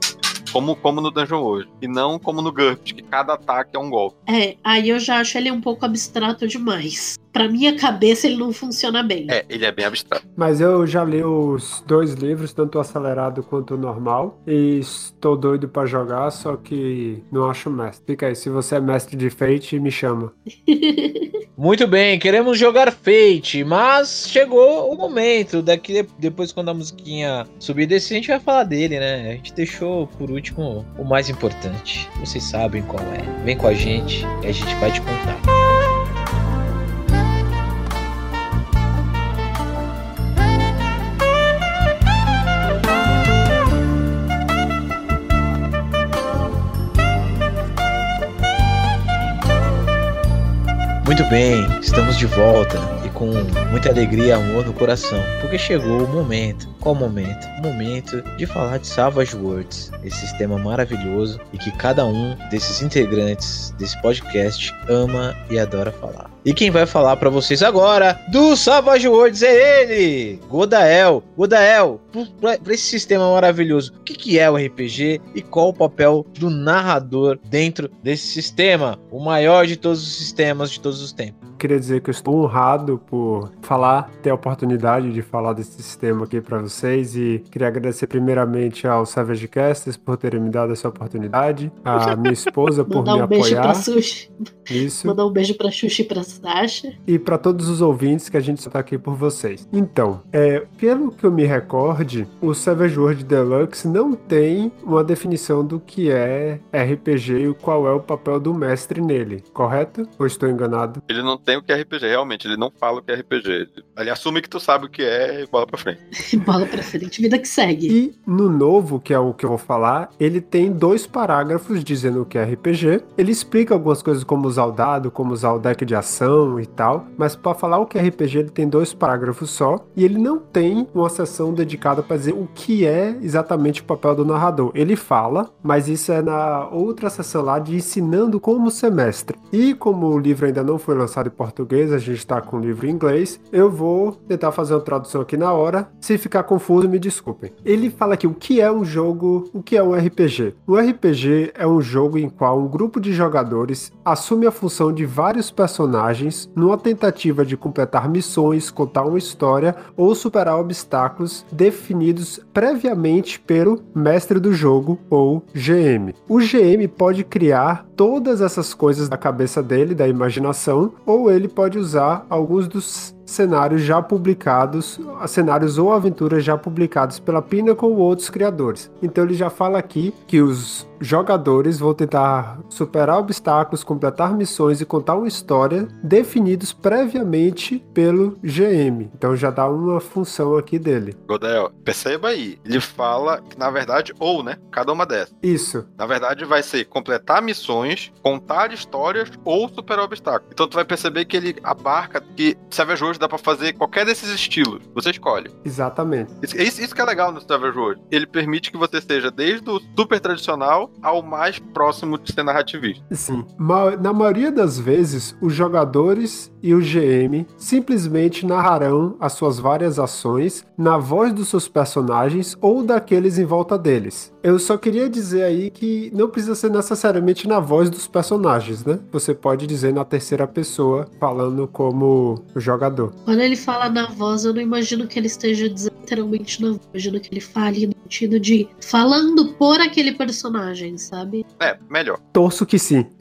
Como, como no Dungeon hoje. E não como no GURPS, que cada ataque é um golpe. É, aí eu já acho ele um pouco abstrato demais. Pra minha cabeça ele não funciona bem. É, ele é bem abstrato. Mas eu já li os dois livros, tanto o acelerado quanto o normal, e estou doido pra jogar, só que não acho mestre. Fica aí, se você é mestre de Fate, me chama. [laughs] Muito bem, queremos jogar Fate, mas chegou o momento. Daqui depois, quando a musiquinha subir e descer, a gente vai falar dele, né? A gente deixou por último o mais importante. Vocês sabem qual é. Vem com a gente e a gente vai te contar. Muito bem, estamos de volta com muita alegria e amor no coração, porque chegou o momento. Qual momento? O momento de falar de Savage Worlds, esse sistema maravilhoso e que cada um desses integrantes desse podcast ama e adora falar. E quem vai falar pra vocês agora do Savage Worlds é ele, Godael. Godael, pra esse sistema maravilhoso, o que, que é o RPG e qual o papel do narrador dentro desse sistema, o maior de todos os sistemas de todos os tempos? Queria dizer que eu estou honrado por falar, ter a oportunidade de falar desse sistema aqui para vocês e queria agradecer primeiramente ao Savage Casters por terem me dado essa oportunidade, a [laughs] minha esposa por Mandar me um beijo apoiar. pra Sushi. Isso. Mandar um beijo pra Xuxa e pra Sasha. e para todos os ouvintes que a gente está aqui por vocês. Então, é, pelo que eu me recorde, o Savage World Deluxe não tem uma definição do que é RPG e qual é o papel do mestre nele, correto? Ou estou enganado? Ele não tem o que é RPG, realmente, ele não fala o que é RPG. Ele, assume que tu sabe o que é e bola pra frente. [laughs] Bola pra frente, vida que segue. E no novo, que é o que eu vou falar, ele tem dois parágrafos dizendo o que é RPG. Ele explica algumas coisas como usar o dado, como usar o deck de ação e tal, mas para falar o que é RPG, ele tem dois parágrafos só e ele não tem uma seção dedicada para dizer o que é exatamente o papel do narrador. Ele fala, mas isso é na outra seção lá de ensinando como semestre. E como o livro ainda não foi lançado português, a gente está com o livro em inglês, eu vou tentar fazer uma tradução aqui na hora. Se ficar confuso, me desculpem. Ele fala aqui o que é um jogo, o que é um RPG. Um RPG é um jogo em qual um grupo de jogadores assume a função de vários personagens numa tentativa de completar missões, contar uma história ou superar obstáculos definidos previamente pelo mestre do jogo ou GM. O GM pode criar todas essas coisas da cabeça dele, da imaginação, ou ele pode usar alguns dos cenários já publicados, cenários ou aventuras já publicados pela Pinnacle ou outros criadores. Então ele já fala aqui que os jogadores vão tentar superar obstáculos, completar missões e contar uma história definidos previamente pelo GM. Então já dá uma função aqui dele. Godel, perceba aí, ele fala que, na verdade, ou, né? Cada uma dessas. Isso, Na verdade, vai ser completar missões, contar histórias ou superar obstáculos. Então tu vai perceber que ele abarca que Savage Worlds dá pra fazer qualquer desses estilos. Você escolhe. exatamente. Isso, isso, isso que é legal no Savage Worlds. Ele permite que você seja desde o super tradicional ao mais próximo de ser narrativista. Sim. Na maioria das vezes, os jogadores e o GM simplesmente narrarão as suas várias ações na voz dos seus personagens ou daqueles em volta deles. Eu só queria dizer aí que não precisa ser necessariamente na voz dos personagens, né? Você pode dizer na terceira pessoa, falando como o jogador. Quando ele fala na voz, eu não imagino que ele esteja dizendo literalmente na voz. Eu imagino que ele fale no sentido de falando por aquele personagem, sabe? É, melhor. Torço que sim. [laughs]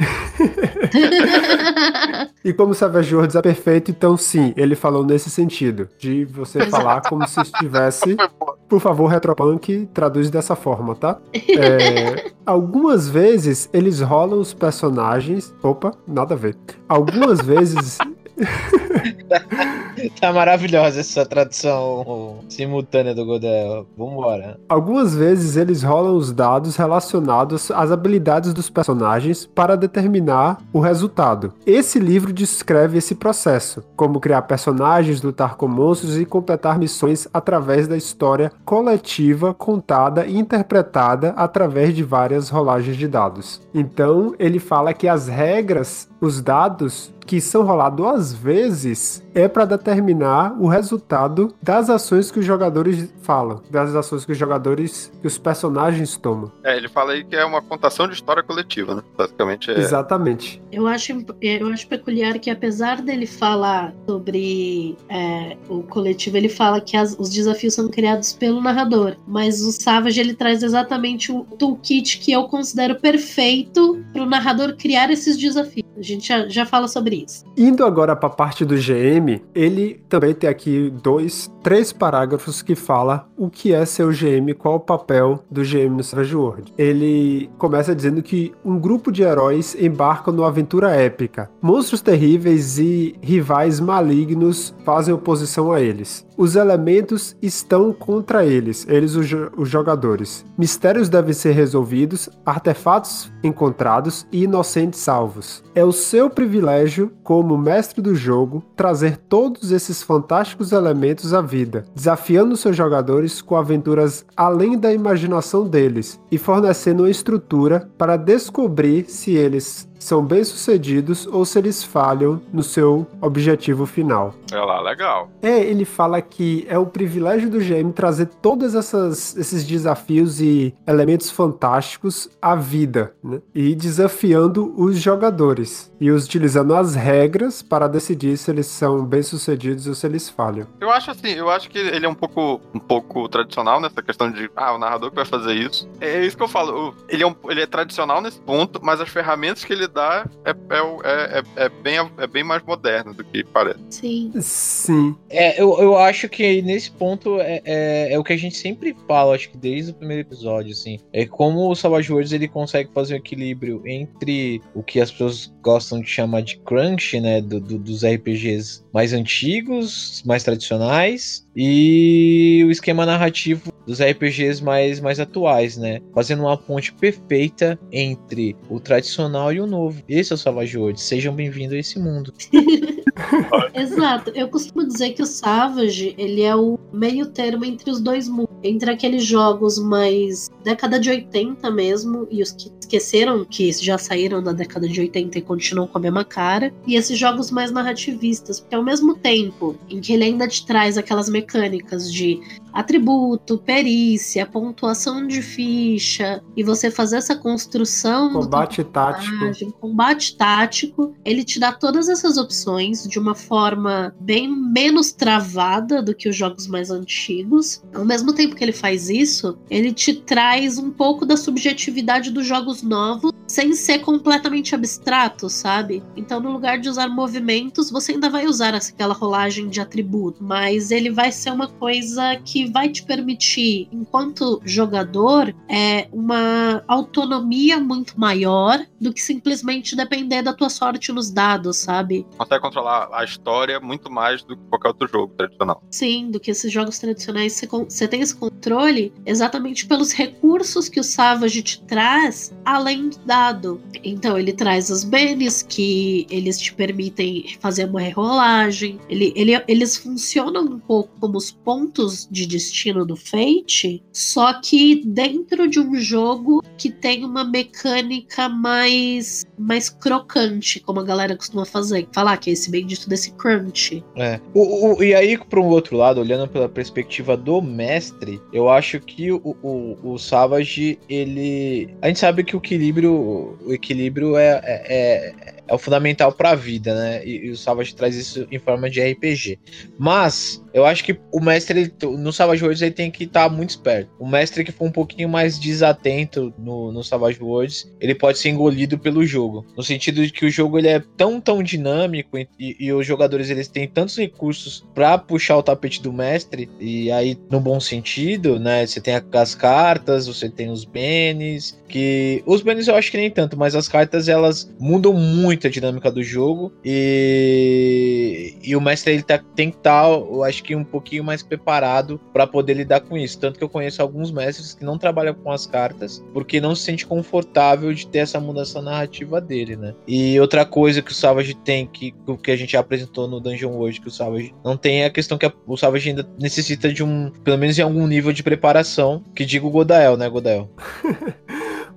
E como o Savage Worlds é perfeito, então sim, ele falou nesse sentido, de você falar como se estivesse. [laughs] Por favor, Retropunk, traduz dessa forma, tá? É, algumas vezes eles rolam os personagens. Opa, nada a ver. Algumas vezes. [laughs] Tá maravilhosa essa tradução simultânea do Godel. Vambora. Algumas vezes eles rolam os dados relacionados às habilidades dos personagens para determinar o resultado. Esse livro descreve esse processo, como criar personagens, lutar com monstros e completar missões através da história coletiva contada e interpretada através de várias rolagens de dados. Então, ele fala que as regras, os dados que são rolados às vezes é para determinar o resultado das ações que os jogadores falam, das ações que os jogadores, que os personagens tomam. É, ele fala aí que é uma contação de história coletiva, né? Basicamente é. Exatamente. Eu acho, eu acho peculiar que, apesar dele falar sobre é, o coletivo, ele fala que as- os desafios são criados pelo narrador. Mas o Savage ele traz exatamente o toolkit que eu considero perfeito para o narrador criar esses desafios. A gente já, já fala sobre isso. Indo agora para a parte do GM, ele também tem aqui dois, três parágrafos que fala o que é ser o GM, qual o papel do GM no Savage World. Ele começa dizendo que um grupo de heróis embarca numa aventura épica. Monstros terríveis e rivais malignos fazem oposição a eles. Os elementos estão contra eles, eles os, jo- os jogadores. Mistérios devem ser resolvidos, artefatos encontrados e inocentes salvos. É o seu privilégio, como mestre do jogo, trazer todos esses fantásticos elementos à vida, desafiando seus jogadores com aventuras além da imaginação deles e fornecendo uma estrutura para descobrir se eles são bem-sucedidos ou se eles falham no seu objetivo final. É lá, legal. É, ele fala que é o privilégio do GM trazer todos esses desafios e elementos fantásticos à vida, né? E desafiando os jogadores e utilizando as regras para decidir se eles são bem-sucedidos ou se eles falham. Eu acho assim, eu acho que ele é um pouco, um pouco tradicional nessa questão de, ah, o narrador que vai fazer isso. É isso que eu falo. Ele é, um, ele é tradicional nesse ponto, mas as ferramentas que ele dá é, é, é, é, bem, é bem mais moderno do que parece. Sim. Sim. É, eu, eu acho que nesse ponto é, é, é, o que a gente sempre fala, acho que desde o primeiro episódio, assim. É como o Savage Worlds ele consegue fazer um equilíbrio entre o que as pessoas gostam de chamar de crunch, né? Do, do, dos RPGs mais antigos, mais tradicionais, e o esquema narrativo dos RPGs mais, mais atuais, né? Fazendo uma ponte perfeita entre o tradicional e o novo. Esse é o Savage Worlds. Sejam bem-vindos a esse mundo. [laughs] Exato. Eu costumo dizer que o Savage, ele é o meio termo entre os dois mundos. Entre aqueles jogos mais década de 80 mesmo, e os que esqueceram que já saíram da década de 80 e continuam com a mesma cara, e esses jogos mais narrativistas, porque ao mesmo tempo em que ele ainda te traz aquelas mecânicas de atributo, perícia, pontuação de ficha e você fazer essa construção combate tático. Combate tático, ele te dá todas essas opções de uma forma bem menos travada do que os jogos mais antigos. Ao mesmo tempo que ele faz isso, ele te traz um pouco da subjetividade dos jogos novos sem ser completamente abstrato, sabe? Então, no lugar de usar movimentos, você ainda vai usar aquela rolagem de atributo, mas ele vai ser uma coisa que vai te permitir, enquanto jogador, é uma autonomia muito maior do que simplesmente depender da tua sorte nos dados, sabe? Consegue controlar a história muito mais do que qualquer outro jogo tradicional. Sim, do que esses jogos tradicionais você, você tem esse controle exatamente pelos recursos que o Savage te traz além do dado. Então ele traz os bens que eles te permitem fazer uma rerolagem. Ele, ele, eles funcionam um pouco como os pontos de destino do Fate, só que dentro de um jogo que tem uma mecânica mais mais crocante, como a galera costuma fazer, falar que é esse bendito desse crunch. É. O, o, e aí, para um outro lado, olhando pela perspectiva do mestre, eu acho que o, o, o Savage, ele. A gente sabe que o equilíbrio, o equilíbrio é, é, é é o fundamental para a vida, né? E, e, o Savage traz isso em forma de RPG. Mas eu acho que o mestre no Savage Worlds ele tem que estar tá muito esperto. O mestre que for um pouquinho mais desatento no, no Savage Worlds, ele pode ser engolido pelo jogo, no sentido de que o jogo ele é tão tão dinâmico e, e os jogadores eles têm tantos recursos para puxar o tapete do mestre e aí no bom sentido, né? Você tem as cartas, você tem os benes, que os benes eu acho que nem tanto, mas as cartas elas mudam muito muito a dinâmica do jogo e, e o mestre ele tá, tem que estar, tá, eu acho que um pouquinho mais preparado para poder lidar com isso. Tanto que eu conheço alguns mestres que não trabalham com as cartas porque não se sente confortável de ter essa mudança narrativa dele, né? E outra coisa que o Savage tem, que, que a gente apresentou no Dungeon World, que o Savage não tem, é a questão que a, o Savage ainda necessita de um, pelo menos em algum nível de preparação, que diga o Godael, né, Godael? [laughs]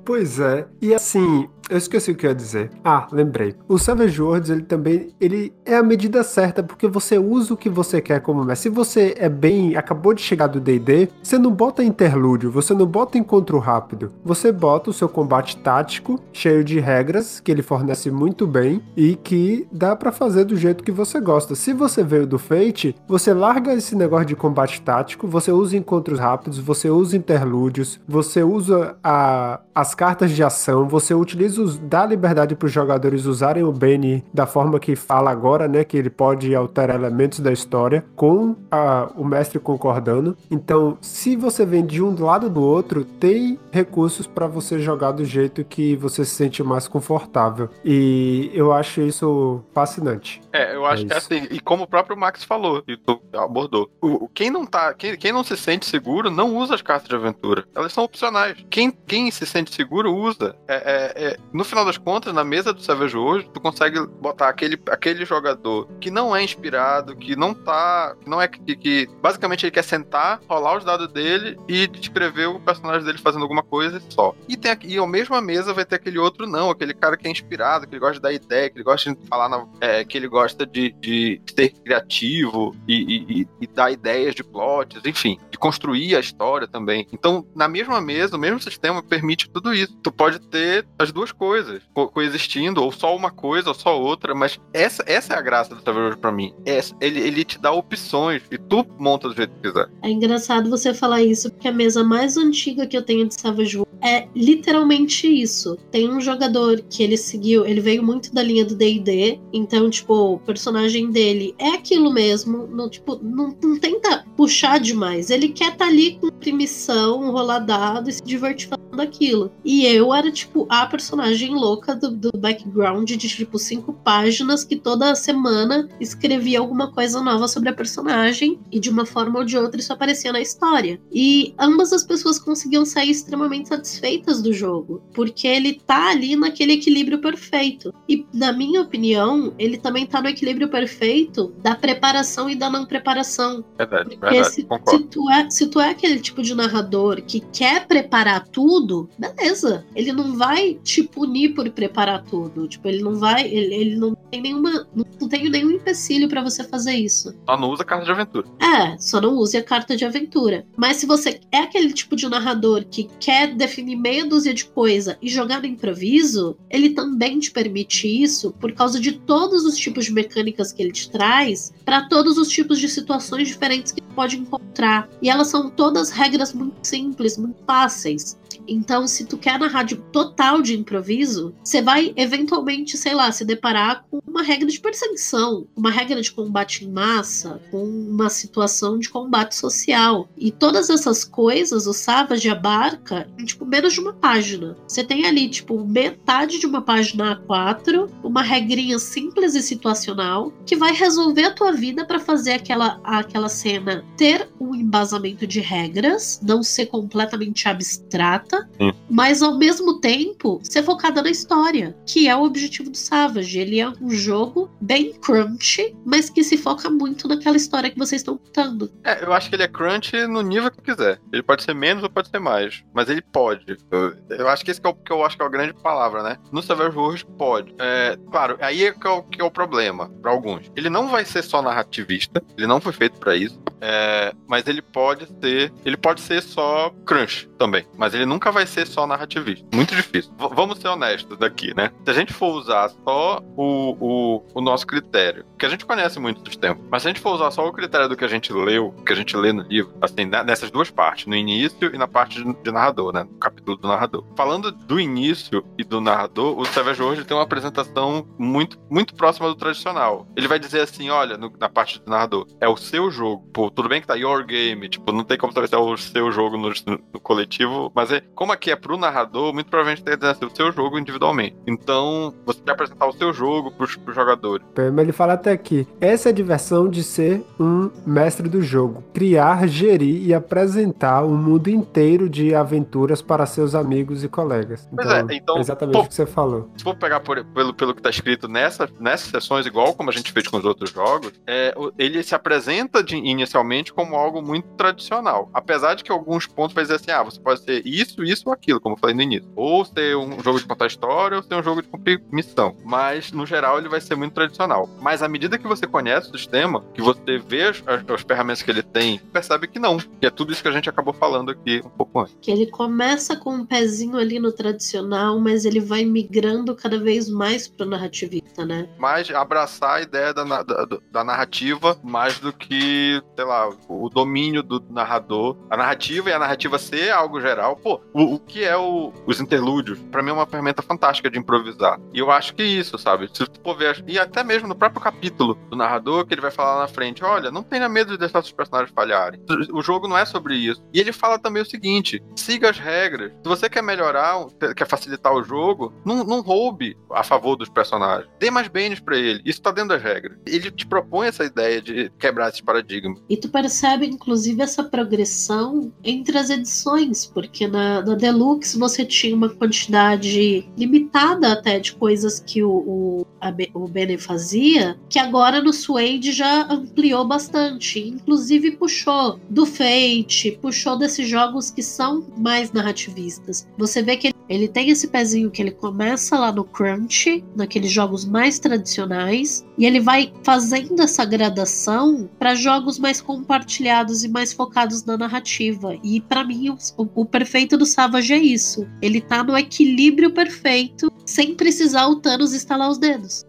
Pois é. E assim, eu esqueci o que eu ia dizer. Ah, lembrei. O Savage Worlds, ele também, ele é a medida certa, porque você usa o que você quer como mestre. Se você é bem, acabou de chegar do D&D, você não bota interlúdio, você não bota encontro rápido. Você bota o seu combate tático, cheio de regras, que ele fornece muito bem, e que dá para fazer do jeito que você gosta. Se você veio do Fate, você larga esse negócio de combate tático, você usa encontros rápidos, você usa interlúdios, você usa a, as cartas de ação, você utiliza os, dá liberdade para os jogadores usarem o Benny da forma que fala agora, né? Que ele pode alterar elementos da história com a, o mestre concordando. Então, se você vem de um lado do outro, tem recursos para você jogar do jeito que você se sente mais confortável. E eu acho isso fascinante. É, eu acho é que é assim, e como o próprio Max falou, e tu abordou, o, quem não tá, quem, quem não se sente seguro não usa as cartas de aventura. Elas são opcionais. Quem, quem se sente seguro usa. É, é, é, No final das contas, na mesa do Savage World, tu consegue botar aquele, aquele jogador que não é inspirado, que não tá. Que não é que, que. Basicamente ele quer sentar, rolar os dados dele e descrever o personagem dele fazendo alguma coisa só. E tem e a mesma mesa vai ter aquele outro não, aquele cara que é inspirado, que ele gosta de dar ideia, que ele gosta de falar na, é, que ele gosta de, de ser criativo e, e, e, dar ideias de plots, enfim, de construir a história também. Então, na mesma mesa, o mesmo sistema permite tudo isso. Tu pode ter as duas coisas co coexistindo, ou só uma coisa, ou só outra, mas essa, essa é a graça do Savage para mim. É, ele, ele te dá opções e tu monta do jeito que quiser. É engraçado você falar isso, porque a mesa mais antiga que eu tenho de Savage é literalmente isso. Tem um jogador que ele seguiu, ele veio muito da linha do D&D, então, tipo, o personagem dele é aquilo mesmo, não, tipo, não, não tenta puxar demais. Ele quer estar tá ali com missão, rolar dado e se divertir fazendo aquilo. E eu era, tipo, a personagem louca do, do background de, tipo, cinco páginas que toda semana escrevia alguma coisa nova sobre a personagem e de uma forma ou de outra isso aparecia na história. E ambas as pessoas conseguiam sair extremamente satisfeitas do jogo, porque ele tá ali naquele equilíbrio perfeito. E, na minha opinião, ele também tá no equilíbrio perfeito da preparação e da não preparação. Verdade, porque verdade, se, se, tu é, se tu é aquele tipo de narrador que quer preparar tudo, beleza. Ele não vai te punir por preparar tudo. Tipo, ele não vai. Ele, ele não tem nenhuma. Não tem nenhum empecilho para você fazer isso. Só não usa carta de aventura. É, só não use a carta de aventura. Mas se você é aquele tipo de narrador que quer definir meia dúzia de coisa e jogar no improviso, ele também te permite isso por causa de todos os tipos de mecânicas que ele te traz, para todos os tipos de situações diferentes que pode encontrar. E elas são todas regras muito simples, muito fáceis. Então, se tu quer narrar de total de improviso, você vai eventualmente, sei lá, se deparar com uma regra de perseguição, uma regra de combate em massa, com uma situação de combate social. E todas essas coisas o Savage abarca em tipo menos de uma página. Você tem ali, tipo, metade de uma página A4, uma regrinha simples e situacional que vai resolver a tua vida para fazer aquela, aquela cena ter um embasamento de regras, não ser completamente abstrata Sim. mas ao mesmo tempo ser focada na história, que é o objetivo do Savage. Ele é um jogo bem crunchy, mas que se foca muito naquela história que vocês estão contando. É, eu acho que ele é crunchy no nível que quiser. Ele pode ser menos ou pode ser mais, mas ele pode. Eu, eu acho que esse que, é o, que eu acho que é a grande palavra, né? No Savage Worlds pode. É, claro, aí é que é o, que é o problema para alguns. Ele não vai ser só narrativista, ele não foi feito para isso, é, mas ele pode ser, ele pode ser só crunch também, mas ele nunca vai ser só narrativista. Muito difícil. V vamos ser honestos daqui, né? Se a gente for usar só o, o, o nosso critério, que a gente conhece muito dos tempos, mas se a gente for usar só o critério do que a gente leu, que a gente lê no livro, assim, né, nessas duas partes, no início e na parte de, de narrador, né? No capítulo do narrador. Falando do início e do narrador, o Savage World tem uma apresentação muito, muito próxima do tradicional. Ele vai dizer assim: olha, no, na parte do narrador, é o seu jogo. Pô, tudo bem que tá your game, tipo, não tem como saber se é o seu jogo no, no coletivo, mas é, como aqui é pro narrador, muito provavelmente tem que o seu jogo individualmente. Então, você vai apresentar o seu jogo pros, pros jogadores. Mas ele fala até aqui, essa é a diversão de ser um mestre do jogo. Criar, gerir e apresentar um mundo inteiro de aventuras para seus amigos e colegas. Pois é, então, é, então exatamente pô, o que você falou. Se for pegar por, pelo, pelo que tá escrito nessa, nessas sessões, igual como a gente fez com os outros jogos, é, ele se apresenta de, inicialmente como algo muito tradicional. Apesar de que alguns pontos vai dizer assim, ah, você pode ser isso, isso ou aquilo, como eu falei no início. Ou ser um jogo de contar história, ou ser um jogo de cumprir missão. Mas, no geral, ele vai ser muito tradicional. Mas à medida que você conhece o sistema, que você vê as, as ferramentas que ele tem, percebe que não. Que é tudo isso que a gente acabou falando aqui um pouco antes. Que ele começa com um pezinho ali no tradicional, mas ele vai migrando cada vez mais pro narrativista, né? Mais abraçar a ideia da, da, da narrativa mais do que, sei lá, o domínio do narrador. A narrativa e a narrativa ser algo geral. Pô, o, o que é o, os interlúdios? Para mim é uma ferramenta fantástica de improvisar. E eu acho que é isso, sabe? Se tu for ver, e até mesmo no próprio capítulo do narrador, que ele vai falar na frente: olha, não tenha medo de deixar seus personagens falharem. O jogo não é sobre isso. E ele fala também o seguinte: siga as regras. Se você quer melhorar, quer facilitar o jogo, não, não roube a favor dos personagens. Dê mais bens para ele. Isso tá dentro das regras. Ele te propõe essa ideia de quebrar esses paradigmas. E tu percebe, inclusive, essa progressão entre as edições porque na, na Deluxe você tinha uma quantidade limitada até de coisas que o, o, o Bene fazia, que agora no Suede já ampliou bastante. Inclusive puxou do Fate, puxou desses jogos que são mais narrativistas. Você vê que ele, ele tem esse pezinho que ele começa lá no Crunch, naqueles jogos mais tradicionais, e ele vai fazendo essa gradação para jogos mais compartilhados e mais focados na narrativa. E para mim, o, o, perfeito do Savage é isso. Ele tá no equilíbrio perfeito, sem precisar o Thanos estalar os dedos.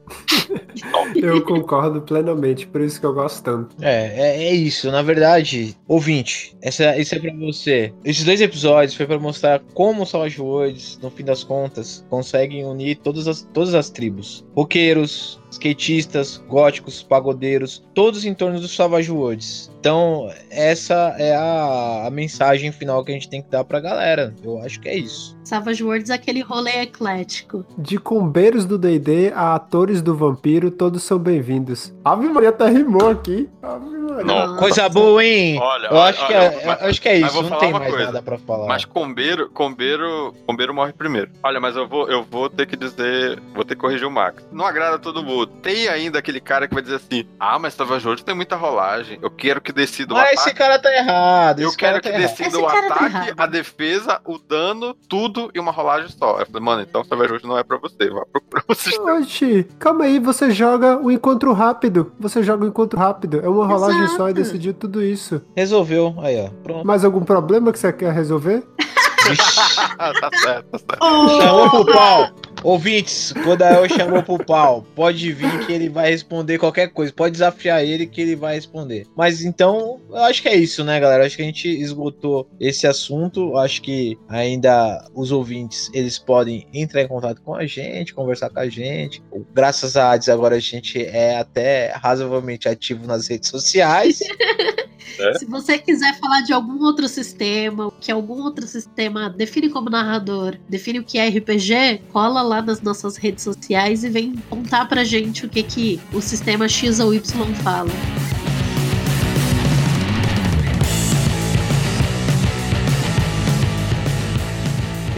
[laughs] eu concordo plenamente, por isso que eu gosto tanto. É, é, é isso. Na verdade, ouvinte, essa, isso é pra você. Esses dois episódios foi para mostrar como os Savage Worlds, no fim das contas, conseguem unir todas as, todas as tribos. Roqueiros, skatistas, góticos, pagodeiros, todos em torno dos Savage Worlds. Então, essa é a, a, mensagem final que a gente tem que dar pra galera. Eu acho que é isso. Savage Worlds é aquele rolê eclético. De combeiros do D&D a atores do vampiro, todos são bem-vindos. Ave Maria até rimou aqui. Ave Maria. Não, coisa boa, hein? Olha, eu olha, acho, que é, mas, acho que é isso, não tem mais coisa. nada pra falar. Mas combeiro, combeiro, combeiro morre primeiro. Olha, mas eu vou, eu vou ter que dizer, vou ter que corrigir o Max. Não agrada todo mundo. Tem ainda aquele cara que vai dizer assim, ah, mas Savage Worlds tem muita rolagem. Eu quero que decida o Mas ataque. esse cara tá errado. Eu quero que tá decida o tá ataque, tá a defesa, o dano, tudo e uma rolagem só. Eu falei, mano, então Savage Worlds não é pra você. Vá procurar o sistema. Oxi, calma aí, você joga o encontro rápido. Você joga o encontro rápido. É uma rolagem Só e decidiu tudo isso. Resolveu. Aí, ó. Pronto. Mais algum problema que você quer resolver? [laughs] tá certo, tá certo. Chamou pro pau. Ouvintes, quando a El chamou pro pau, pode vir que ele vai responder qualquer coisa. Pode desafiar ele que ele vai responder. Mas então, eu acho que é isso, né, galera? Acho que a gente esgotou esse assunto. Acho que ainda os ouvintes, eles podem entrar em contato com a gente, conversar com a gente. Graças a Hades, agora a gente é até razoavelmente ativo nas redes sociais. [laughs] É? Se você quiser falar de algum outro sistema, que algum outro sistema define como narrador, define o que é RPG, cola lá nas nossas redes sociais e vem contar pra gente o que, que o sistema X ou Y fala.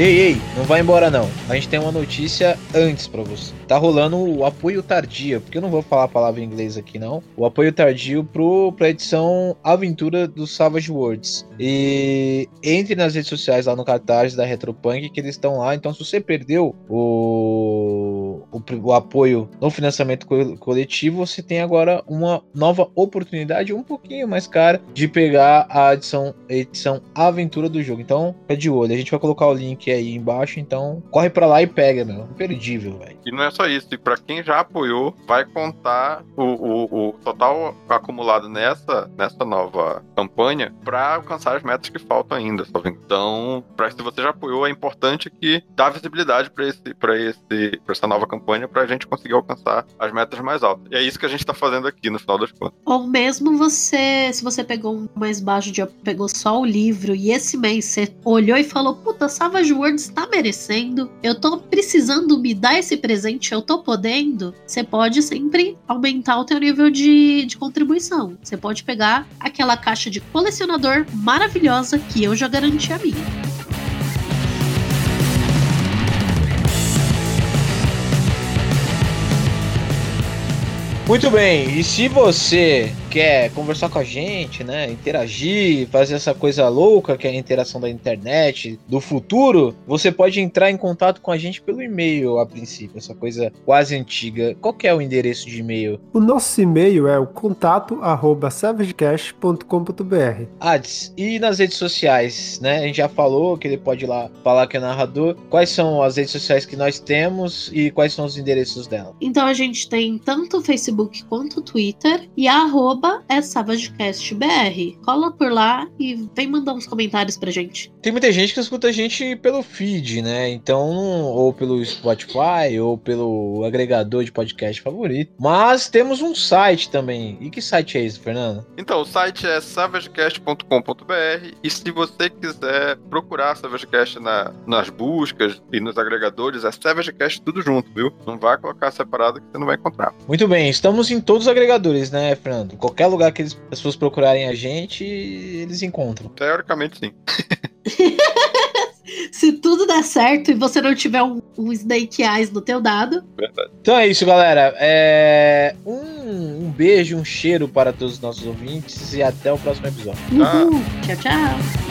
Ei, ei, não vai embora não. A gente tem uma notícia antes para você. Tá rolando o apoio tardio, porque eu não vou falar a palavra em inglês aqui não. O apoio tardio pro pra edição Aventura do Savage Worlds. E entre nas redes sociais lá no cartaz da Retropunk que eles estão lá. Então se você perdeu o, o, o apoio no financiamento co coletivo, você tem agora uma nova oportunidade um pouquinho mais cara de pegar a edição, edição Aventura do jogo. Então, é de olho. A gente vai colocar o link aí embaixo, então corre para lá e pega, meu. Imperdível, velho. E não é só isso, e pra quem já apoiou, vai contar o, o, o total acumulado nessa, nessa nova campanha para alcançar as metas que faltam ainda, sabe? Então, pra, se você já apoiou, é importante que dá visibilidade para esse, pra esse, pra essa nova campanha pra gente conseguir alcançar as metas mais altas. E é isso que a gente tá fazendo aqui no final das contas. Ou mesmo você, se você pegou um mais baixo de pegou só o livro e esse mês você olhou e falou, puta, Savage Worlds está merecendo, eu tô precisando me dar esse presente, eu tô podendo, você pode sempre aumentar o teu nível de, de contribuição. Você pode pegar aquela caixa de colecionador maravilhosa que eu já garanti a minha. Muito bem, e se você quer conversar com a gente, né, interagir, fazer essa coisa louca que é a interação da internet, do futuro, você pode entrar em contato com a gente pelo e-mail a princípio, essa coisa quase antiga. Qual é o endereço de e-mail? O nosso e-mail é o contato@savagecast.com.br. Ades, e nas redes sociais, né? A gente já falou que ele pode ir lá falar que é narrador. Quais são as redes sociais que nós temos e quais são os endereços dela? Então a gente tem tanto o Facebook Facebook quanto o Twitter. E a arroba é SavageCastBR. Cola por lá e vem mandar uns comentários pra gente. Tem muita gente que escuta a gente pelo feed, né? Então, ou pelo Spotify, ou pelo agregador de podcast favorito. Mas temos um site também. E que site é esse, Fernando? Então, o site é savagecast.com.br. E se você quiser procurar Savagecast na, nas buscas e nos agregadores, é Savagecast tudo junto, viu? Não vai colocar separado que você não vai encontrar. Muito bem, estamos em todos os agregadores, né, Fernando? Qualquer lugar que as pessoas procurarem a gente, eles encontram. Teoricamente, sim. [laughs] Se tudo der certo e você não tiver um, um Snake Eyes no teu dado. Verdade. Então é isso, galera. É... Um, um beijo, um cheiro para todos os nossos ouvintes e até o próximo episódio. Uhul. Tchau, tchau.